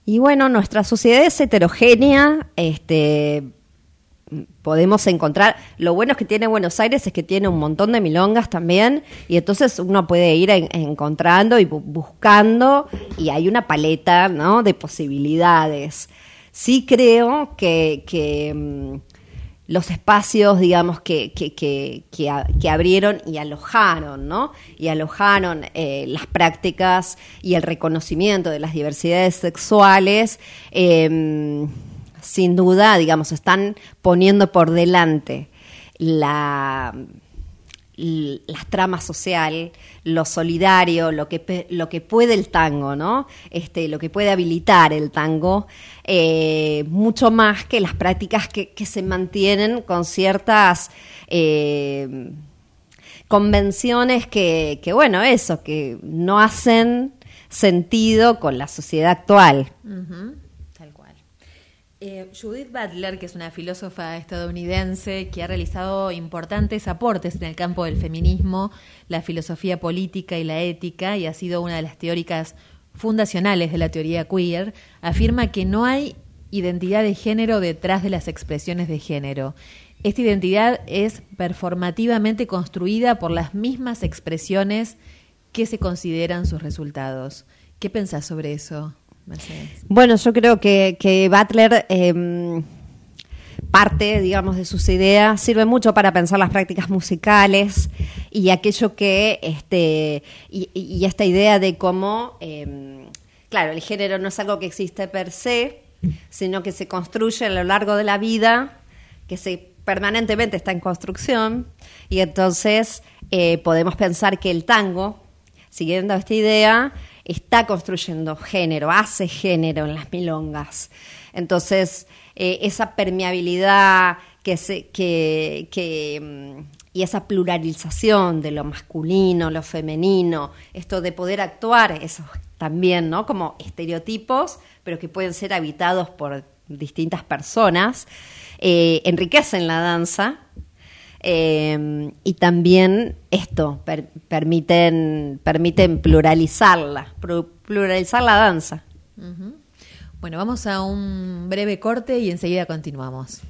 Y bueno, nuestra sociedad es heterogénea, este, podemos encontrar, lo bueno es que tiene Buenos Aires es que tiene un montón de milongas también, y entonces uno puede ir en- encontrando y bu- buscando, y hay una paleta ¿no? de posibilidades. Sí creo que, que, mm, los espacios, digamos, que, que, que, abrieron y alojaron, ¿no? Y alojaron eh, las prácticas y el reconocimiento de las diversidades sexuales, eh, sin duda, digamos, están poniendo por delante la las tramas social, lo solidario, lo que, lo que puede el tango, ¿no? Este, lo que puede habilitar el tango, eh, mucho más que las prácticas que, se mantienen con ciertas eh, convenciones que, que, bueno, eso, que no hacen sentido con la sociedad actual. Eh, Judith Butler, que es una filósofa estadounidense que ha realizado importantes aportes en el campo del feminismo, la filosofía política y la ética, y ha sido una de las teóricas fundacionales de la teoría queer, afirma que no hay identidad de género detrás de las expresiones de género. Esta identidad es performativamente construida por las mismas expresiones que se consideran sus resultados. ¿Qué pensás sobre eso, Bueno, yo creo que, que Butler eh, parte, digamos, de sus ideas, sirve mucho para pensar las prácticas musicales y aquello que, este, y, esta idea de cómo, eh, claro, el género no es algo que existe per se, sino que se construye a lo largo de la vida, que se permanentemente está en construcción, y entonces eh, podemos pensar que el tango, siguiendo esta idea, está construyendo género, hace género en las milongas. Entonces, eh, esa permeabilidad que mm, y esa pluralización de lo masculino, lo femenino, esto de poder actuar, eso también, ¿no? Como estereotipos, pero que pueden ser habitados por distintas personas, eh, enriquecen la danza eh, y también esto per- permiten permiten pluralizarla pluralizar la danza Ujú. Bueno, vamos a un breve corte y enseguida continuamos.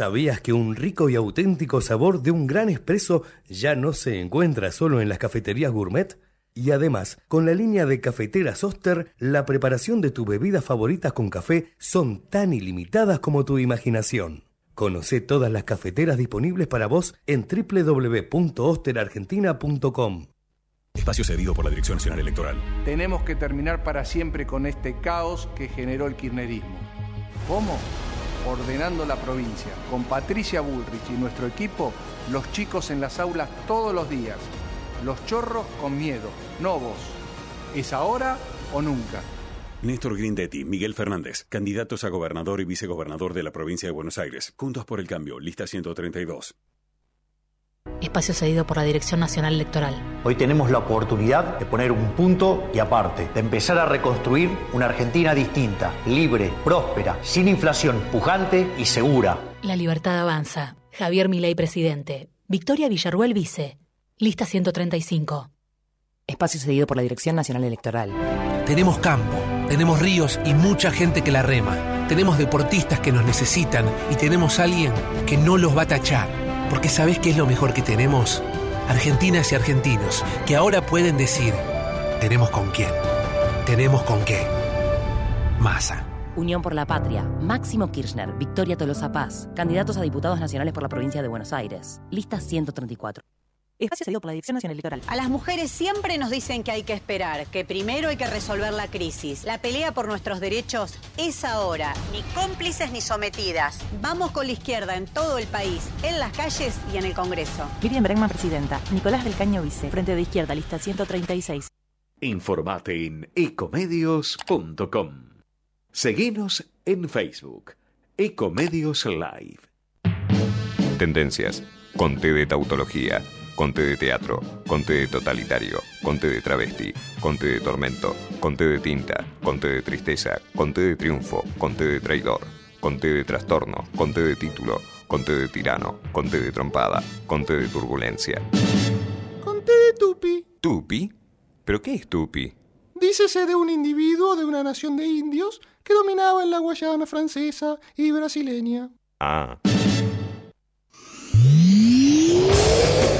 ¿Sabías que un rico y auténtico sabor de un gran espresso ya no se encuentra solo en las cafeterías gourmet? Y además, con la línea de cafeteras Oster, la preparación de tus bebidas favoritas con café son tan ilimitadas como tu imaginación. Conoce todas las cafeteras disponibles para vos en www.osterargentina.com. Espacio cedido por la Dirección Nacional Electoral. Tenemos que terminar para siempre con este caos que generó el kirchnerismo. ¿Cómo? Ordenando la provincia. Con Patricia Bullrich y nuestro equipo, los chicos en las aulas todos los días. Los chorros con miedo, no vos. ¿Es ahora o nunca? Néstor Grindetti, Miguel Fernández, candidatos a gobernador y vicegobernador de la provincia de Buenos Aires. Juntos por el cambio, lista 132. Espacio cedido por la Dirección Nacional Electoral. Hoy tenemos la oportunidad de poner un punto y aparte, de empezar a reconstruir una Argentina distinta, libre, próspera, sin inflación, pujante y segura. La libertad avanza. Javier Milei, presidente. Victoria Villarruel, vice. Lista 135. Espacio cedido por la Dirección Nacional Electoral. Tenemos campo, tenemos ríos y mucha gente que la rema. Tenemos deportistas que nos necesitan y tenemos alguien que no los va a tachar. Porque ¿sabés qué es lo mejor que tenemos? Argentinas y argentinos que ahora pueden decir, tenemos con quién, tenemos con qué. Masa. Unión por la Patria. Máximo Kirchner. Victoria Tolosa Paz. Candidatos a diputados nacionales por la provincia de Buenos Aires. Lista 134. Espacio cedido por la Dirección Nacional Electoral. A las mujeres siempre nos dicen que hay que esperar, que primero hay que resolver la crisis. La pelea por nuestros derechos es ahora. Ni cómplices ni sometidas. Vamos con la izquierda en todo el país, en las calles y en el Congreso. Miriam Bregman, presidenta. Nicolás del Caño, vice. Frente de izquierda, lista 136. Informate en ecomedios.com. Seguinos en Facebook. Ecomedios Live. Tendencias. Conté de tautología. Conté de teatro. Conté de totalitario. Conté de travesti. Conté de tormento. Conté de tinta. Conté de tristeza. Conté de triunfo. Conté de traidor. Conté de trastorno. Conté de título. Conté de tirano. Conté de trompada. Conté de turbulencia. Conté de tupi. ¿Tupi? ¿Pero qué es tupi? Dícese de un individuo de una nación de indios que dominaba en la Guayana francesa y brasileña. Ah.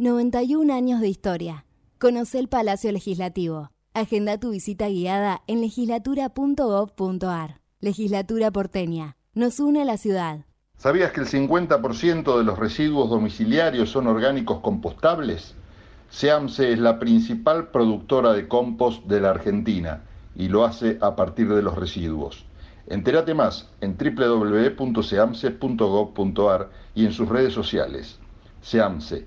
91 años de historia. Conoce el Palacio Legislativo. Agenda tu visita guiada en legislatura.gov.ar. Legislatura porteña. Nos une a la ciudad. ¿Sabías que el 50% de los residuos domiciliarios son orgánicos compostables? SEAMSE es la principal productora de compost de la Argentina y lo hace a partir de los residuos. Entérate más en www.seamse.gov.ar y en sus redes sociales. SEAMSE,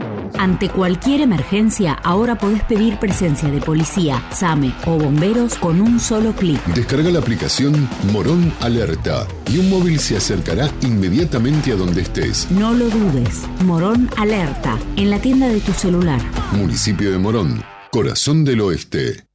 Ante cualquier emergencia, ahora podés pedir presencia de policía, SAME o bomberos con un solo clic. Descarga la aplicación Morón Alerta y un móvil se acercará inmediatamente a donde estés. No lo dudes. Morón Alerta, en la tienda de tu celular. Municipio de Morón, corazón del oeste.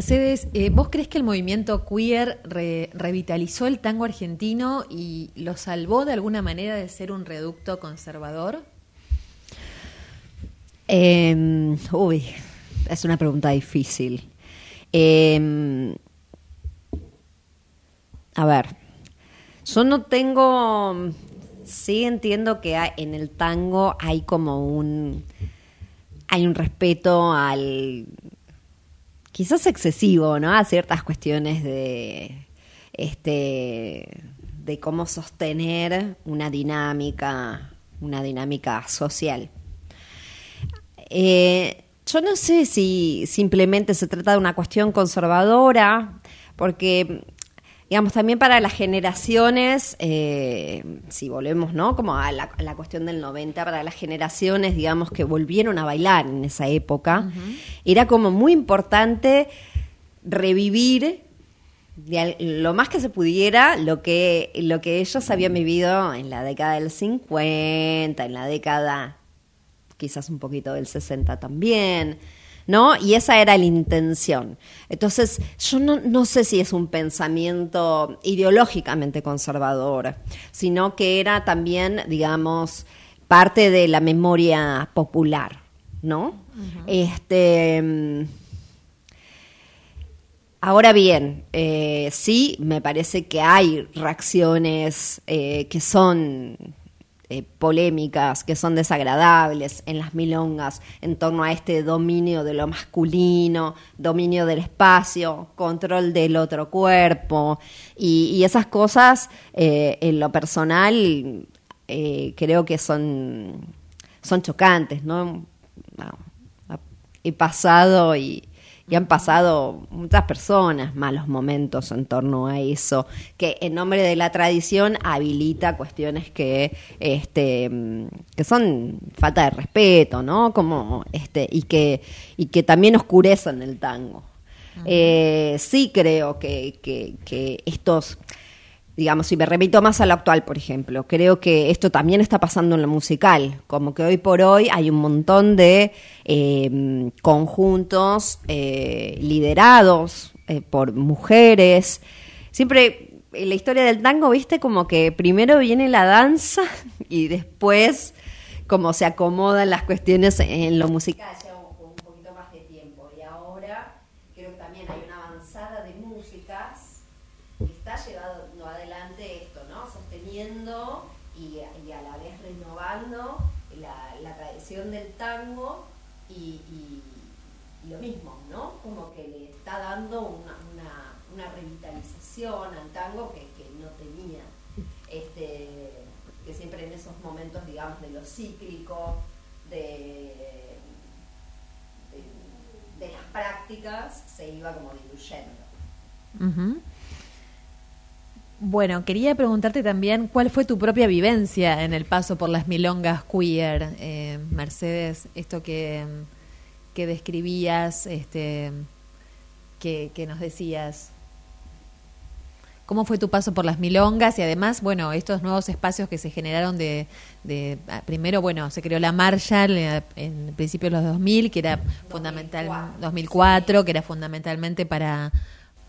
Mercedes, eh, ¿vos crees que el movimiento queer re- revitalizó el tango argentino y lo salvó de alguna manera de ser un reducto conservador? Eh, uy, es una pregunta difícil. Eh, a ver, yo no tengo, sí entiendo que en el tango hay como un, hay un respeto al, quizás excesivo, ¿no? A ciertas cuestiones de, este, de cómo sostener una dinámica, una dinámica social. Eh, yo no sé si simplemente se trata de una cuestión conservadora, porque, digamos, también para las generaciones, eh, si volvemos, ¿no? Como a la, a la cuestión del 90, para las generaciones, digamos, que volvieron a bailar en esa época, era como muy importante revivir lo más que se pudiera lo que, lo que ellos habían vivido en la década del 50, en la década quizás un poquito del 60 también. ¿No? Y esa era la intención. Entonces, yo no, no sé si es un pensamiento ideológicamente conservador, sino que era también, digamos, parte de la memoria popular, ¿no? Este mm, Ahora bien, eh, sí, me parece que hay reacciones eh, que son eh, polémicas, que son desagradables en las milongas en torno a este dominio de lo masculino, dominio del espacio, control del otro cuerpo y, esas cosas en lo personal creo que son, son chocantes, ¿no? He pasado y, y han pasado muchas personas malos momentos en torno a eso, que en nombre de la tradición habilita cuestiones que, este, que son falta de respeto, ¿no? Como, este, y que, y que también oscurecen el tango. Eh, sí creo que, que, que estos digamos, si me remito más a lo actual, por ejemplo, creo que esto también está pasando en lo musical, como que hoy por hoy hay un montón de em, conjuntos eh, liderados eh, por mujeres. Siempre en la historia del tango, viste, como que primero viene la danza y después como se acomodan las cuestiones en lo musical. Mismo, ¿no? Como que le está dando una, revitalización al tango que, no tenía. Este, que siempre en esos momentos, digamos, de lo cíclico, de, de, las prácticas, se iba como diluyendo. Bueno, quería preguntarte también cuál fue tu propia vivencia en el paso por las milongas queer, eh, Mercedes, esto que, que describías, este, que, nos decías. ¿Cómo fue tu paso por las milongas y además, bueno, estos nuevos espacios que se generaron de, de ah, primero, bueno, se creó la Marshall eh, en principios de los 2000, que era fundamental, 2004, que era fundamentalmente para,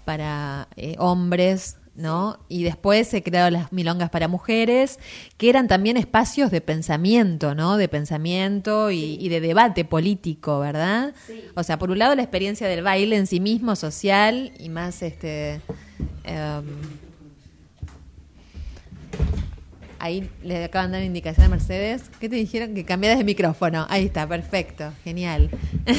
para eh, hombres ¿no? Y después se crearon las milongas para mujeres, que eran también espacios de pensamiento, ¿no? De pensamiento y, de debate político, ¿verdad? O sea, por un lado la experiencia del baile en sí mismo, social y más este... Em, Ahí le acaban de dar indicación a Mercedes. ¿Qué te dijeron? Que cambiaras de micrófono. Ahí está, perfecto. Genial.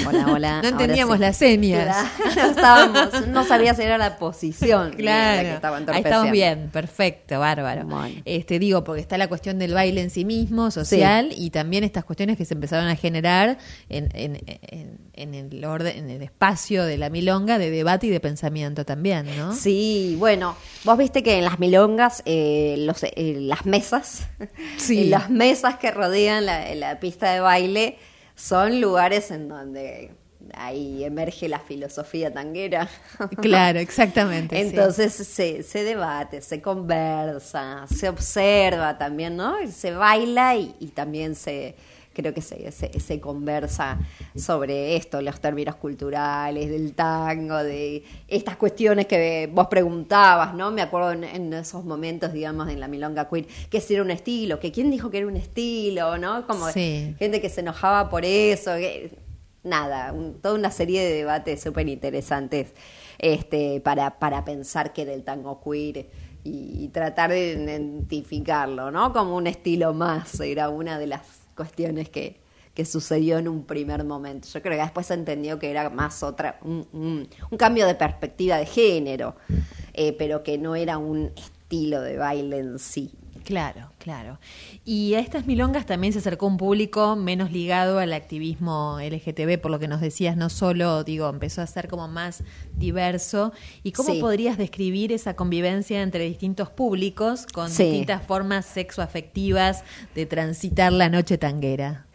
Hola, hola. no entendíamos las señas. no, estábamos, no sabía si era la posición. Claro. Ahí estamos bien, perfecto, bárbaro. Este, digo, porque está la cuestión del baile en sí mismo, social, y también estas cuestiones que se empezaron a generar en, en, en, el orden, en el espacio de la milonga de debate y de pensamiento también, ¿no? Sí, bueno, vos viste que en las milongas eh, los, eh, las mesas y las mesas que rodean la, pista de baile son lugares en donde ahí emerge la filosofía tanguera. Claro, exactamente. Entonces se, se, debate, se conversa, se observa también, ¿no? Se baila y también se, creo que se, se, conversa sobre esto, los términos culturales, del tango, de estas cuestiones que vos preguntabas, ¿no? Me acuerdo en, esos momentos, digamos, en la Milonga Queen, que si era un estilo, que quién dijo que era un estilo, ¿no? Como gente que se enojaba por eso, nada, toda una serie de debates súper interesantes este, para, para pensar que era el tango queer y, y tratar de identificarlo, ¿no? Como un estilo más, era una de las cuestiones que, que sucedió en un primer momento. Yo creo que después se entendió que era más otra, un, cambio de perspectiva de género, eh, pero que no era un estilo de baile en sí. Claro, claro. Y a estas milongas también se acercó un público menos ligado al activismo LGTB, por lo que nos decías, no solo, digo, empezó a ser como más diverso. ¿Y cómo podrías describir esa convivencia entre distintos públicos con distintas formas sexoafectivas de transitar la noche tanguera?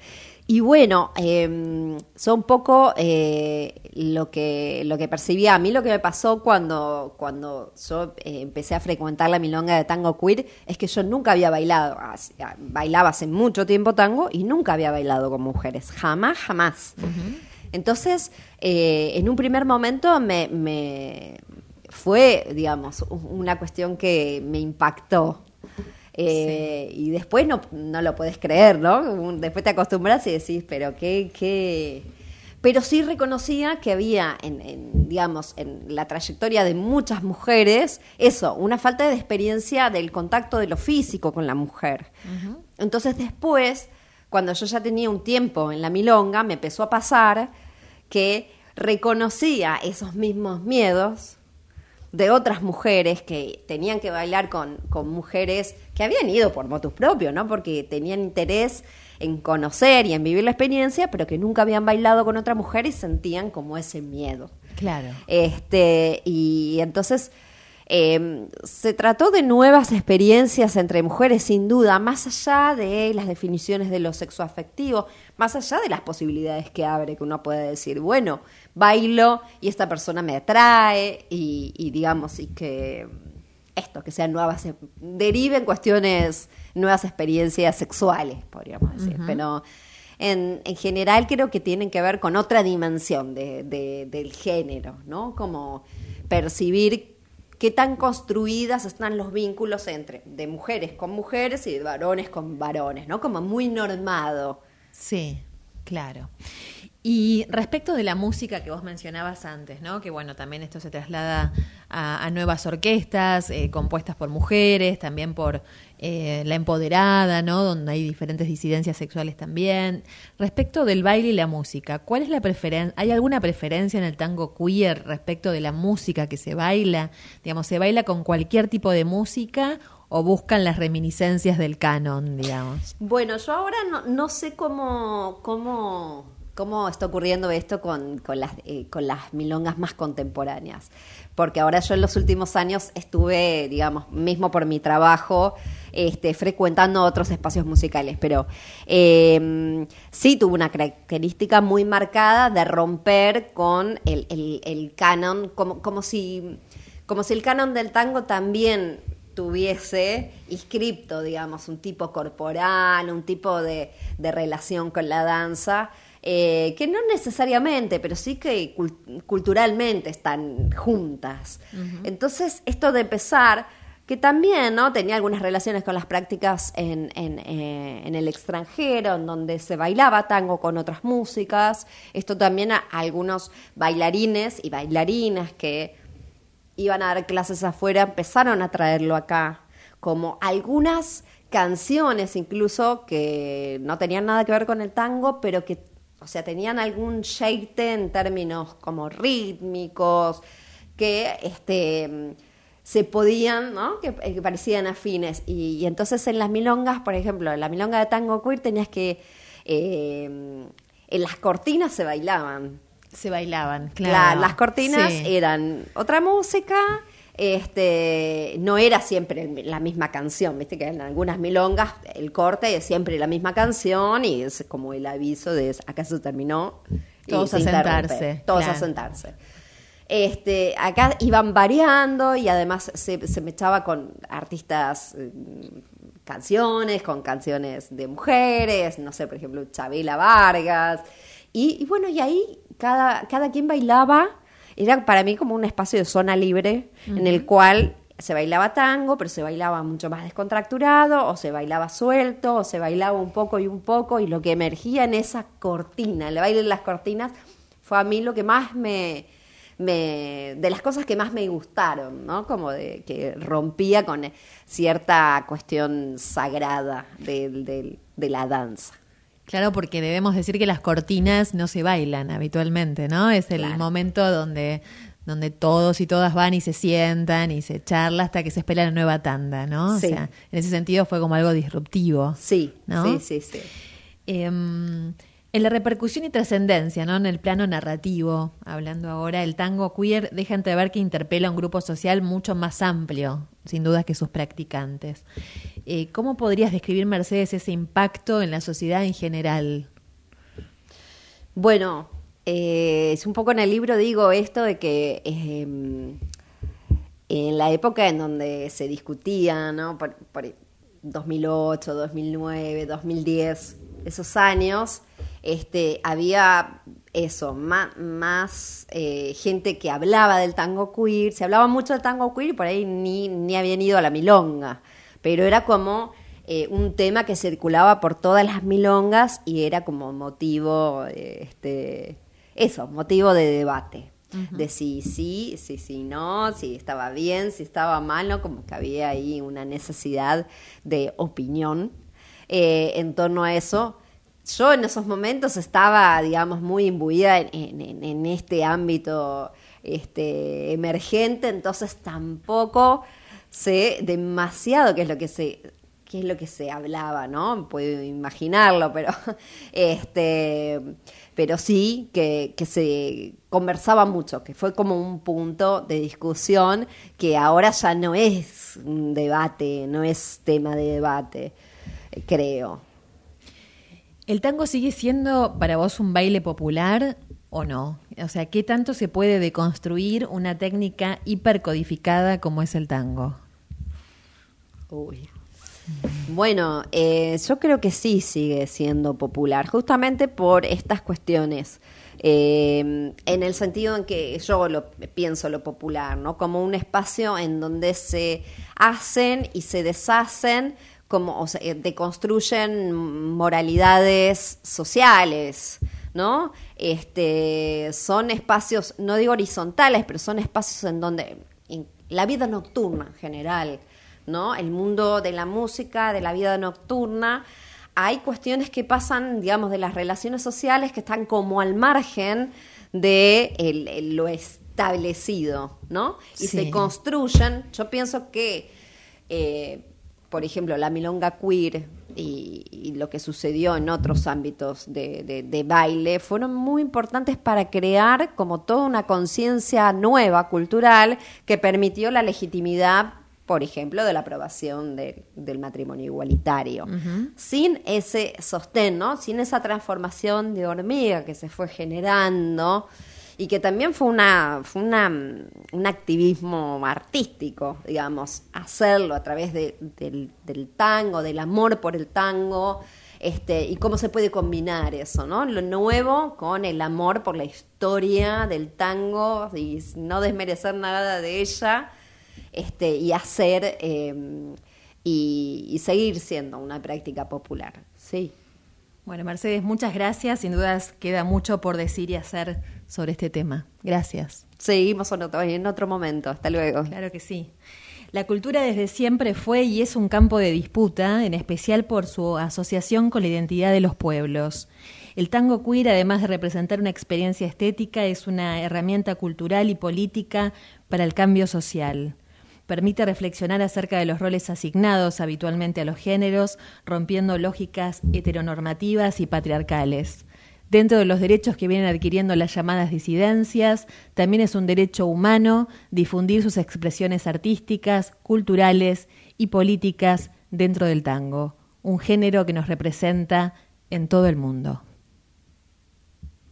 Y bueno, eh, son un poco eh, lo, que, lo que percibía. A mí lo que me pasó cuando, cuando yo eh, empecé a frecuentar la milonga de tango queer es que yo nunca había bailado. Hace- Bailaba hace mucho tiempo tango y nunca había bailado con mujeres. Jamás, jamás. Entonces, eh, en un primer momento me, me fue, digamos, una cuestión que me impactó. Eh, Y después no, no lo puedes creer, ¿no? Después te acostumbras y decís, pero qué, qué... Pero sí reconocía que había, en, en, digamos, en la trayectoria de muchas mujeres, eso, una falta de experiencia del contacto de lo físico con la mujer. Entonces después, cuando yo ya tenía un tiempo en la milonga, me empezó a pasar que reconocía esos mismos miedos de otras mujeres que tenían que bailar con, con mujeres que habían ido por motus propios, ¿no? Porque tenían interés en conocer y en vivir la experiencia, pero que nunca habían bailado con otra mujer y sentían como ese miedo. Claro. Este, y entonces eh, se trató de nuevas experiencias entre mujeres, sin duda, más allá de las definiciones de lo sexoafectivo, más allá de las posibilidades que abre, que uno puede decir, bueno, bailo y esta persona me atrae, y, y digamos, y que esto, que sean nuevas, deriven cuestiones, nuevas experiencias sexuales, podríamos decir, pero en, en general creo que tienen que ver con otra dimensión de, de- del género, ¿no? Como percibir qué tan construidas están los vínculos entre de mujeres con mujeres y de varones con varones, ¿no? Como muy normado. Sí, claro. Y respecto de la música que vos mencionabas antes, ¿no? Que bueno, también esto se traslada a, nuevas orquestas eh, compuestas por mujeres, también por eh, la empoderada, ¿no? Donde hay diferentes disidencias sexuales también. Respecto del baile y la música, ¿cuál es la preferencia? ¿Hay alguna preferencia en el tango queer respecto de la música que se baila? Digamos, ¿se baila con cualquier tipo de música o buscan las reminiscencias del canon, digamos? Bueno, yo ahora no, no sé cómo, cómo, cómo está ocurriendo esto con, con, las, eh, con las milongas más contemporáneas. Porque ahora yo en los últimos años estuve, digamos, mismo por mi trabajo, este, frecuentando otros espacios musicales, pero eh, sí tuvo una característica muy marcada de romper con el, el- el canon, como, como, si, como si el canon del tango también tuviese inscripto, digamos, un tipo corporal, un tipo de, de relación con la danza, eh, que no necesariamente, pero sí que cul- culturalmente están juntas. Entonces, esto de empezar, que también ¿no? tenía algunas relaciones con las prácticas en, en, eh, en el extranjero, en donde se bailaba tango con otras músicas, esto también a algunos bailarines y bailarinas que iban a dar clases afuera, empezaron a traerlo acá, como algunas canciones incluso que no tenían nada que ver con el tango, pero que, o sea, tenían algún sheite en términos como rítmicos, que este se podían, ¿no? Que, eh, que parecían afines. Y, y entonces en las milongas, por ejemplo, en la milonga de tango queer tenías que... eh, en las cortinas se bailaban. Se bailaban, La- claro. las cortinas Sí. eran otra música, este, no era siempre la misma canción, viste que en algunas milongas el corte es siempre la misma canción y es como el aviso de acá se terminó. y Todos se a sentarse, Todos claro. a sentarse. Este, acá iban variando y además se, se mechaba con artistas eh, canciones, con canciones de mujeres, no sé, por ejemplo, Chabela Vargas. Y, y bueno, y ahí cada, cada quien bailaba, era para mí como un espacio de zona libre en el cual se bailaba tango, pero se bailaba mucho más descontracturado, o se bailaba suelto, o se bailaba un poco y un poco, y lo que emergía en esa cortina, el baile de las cortinas, fue a mí lo que más me, me de las cosas que más me gustaron, ¿no? Como de que rompía con cierta cuestión sagrada de la danza. Claro, porque debemos decir que las cortinas no se bailan habitualmente, ¿no? Es el Claro. momento donde, donde todos y todas van y se sientan y se charla hasta que se espera la nueva tanda, ¿no? Sí. O sea, en ese sentido fue como algo disruptivo. Sí, ¿no? sí, sí, sí. Em, en la repercusión y trascendencia, ¿no? En el plano narrativo, hablando ahora, el tango queer deja entrever que interpela a un grupo social mucho más amplio, sin dudas, que sus practicantes. Eh, ¿Cómo podrías describir, Mercedes, ese impacto en la sociedad en general? Bueno, eh, es un poco en el libro digo esto de que eh, en la época en donde se discutía, ¿no? Por, por 2008, 2009, 2010, esos años, este, había eso, más, más eh, gente que hablaba del tango queer, se hablaba mucho del tango queer y por ahí ni, ni habían ido a la milonga, pero era como eh, un tema que circulaba por todas las milongas y era como motivo, este, eso, motivo de debate. De si sí, si sí, no, si estaba bien, si estaba mal, ¿no? Como que había ahí una necesidad de opinión eh, en torno a eso yo en esos momentos estaba, digamos, muy imbuida en, este ámbito este, emergente, entonces tampoco sé demasiado qué es lo que se qué es lo que se hablaba, ¿no? Puedo imaginarlo, pero este pero sí que, que se conversaba mucho, que fue como un punto de discusión que ahora ya no es un debate, no es tema de debate, creo. ¿El tango sigue siendo para vos un baile popular o no? O sea, ¿qué tanto se puede deconstruir una técnica hipercodificada como es el tango? Uy. Bueno, eh, yo creo que sí sigue siendo popular, justamente por estas cuestiones. Eh, en el sentido en que yo lo pienso lo popular, ¿no? Como un espacio en donde se hacen y se deshacen como o sea, eh, deconstruyen moralidades sociales, ¿no? Este, son espacios, no digo horizontales, pero son espacios en donde la vida nocturna en general, ¿no? El mundo de la música, de la vida nocturna, hay cuestiones que pasan, digamos, de las relaciones sociales que están como al margen de lo establecido, ¿no? Y se construyen, yo pienso que eh, por ejemplo, la milonga queer y, lo que sucedió en otros ámbitos de, baile fueron muy importantes para crear como toda una conciencia nueva, cultural, que permitió la legitimidad, por ejemplo, de la aprobación del matrimonio igualitario. Sin ese sostén, ¿no? sin esa transformación de hormiga que se fue generando y que también fue una, fue una, un activismo artístico, digamos, hacerlo a través de, del, del, tango, del amor por el tango, este, y cómo se puede combinar eso, ¿no? Lo nuevo con el amor por la historia del tango y no desmerecer nada de ella, este, y hacer em, y, y seguir siendo una práctica popular, sí. Bueno, Mercedes, muchas gracias. Sin dudas queda mucho por decir y hacer sobre este tema. Gracias. Seguimos en otro momento. Hasta luego. Claro que sí. La cultura desde siempre fue y es un campo de disputa, en especial por su asociación con la identidad de los pueblos. El tango queer, además de representar una experiencia estética, es una herramienta cultural y política para el cambio social permite reflexionar acerca de los roles asignados habitualmente a los géneros, rompiendo lógicas heteronormativas y patriarcales. Dentro de los derechos que vienen adquiriendo las llamadas disidencias, también es un derecho humano difundir sus expresiones artísticas, culturales y políticas dentro del tango, un género que nos representa en todo el mundo.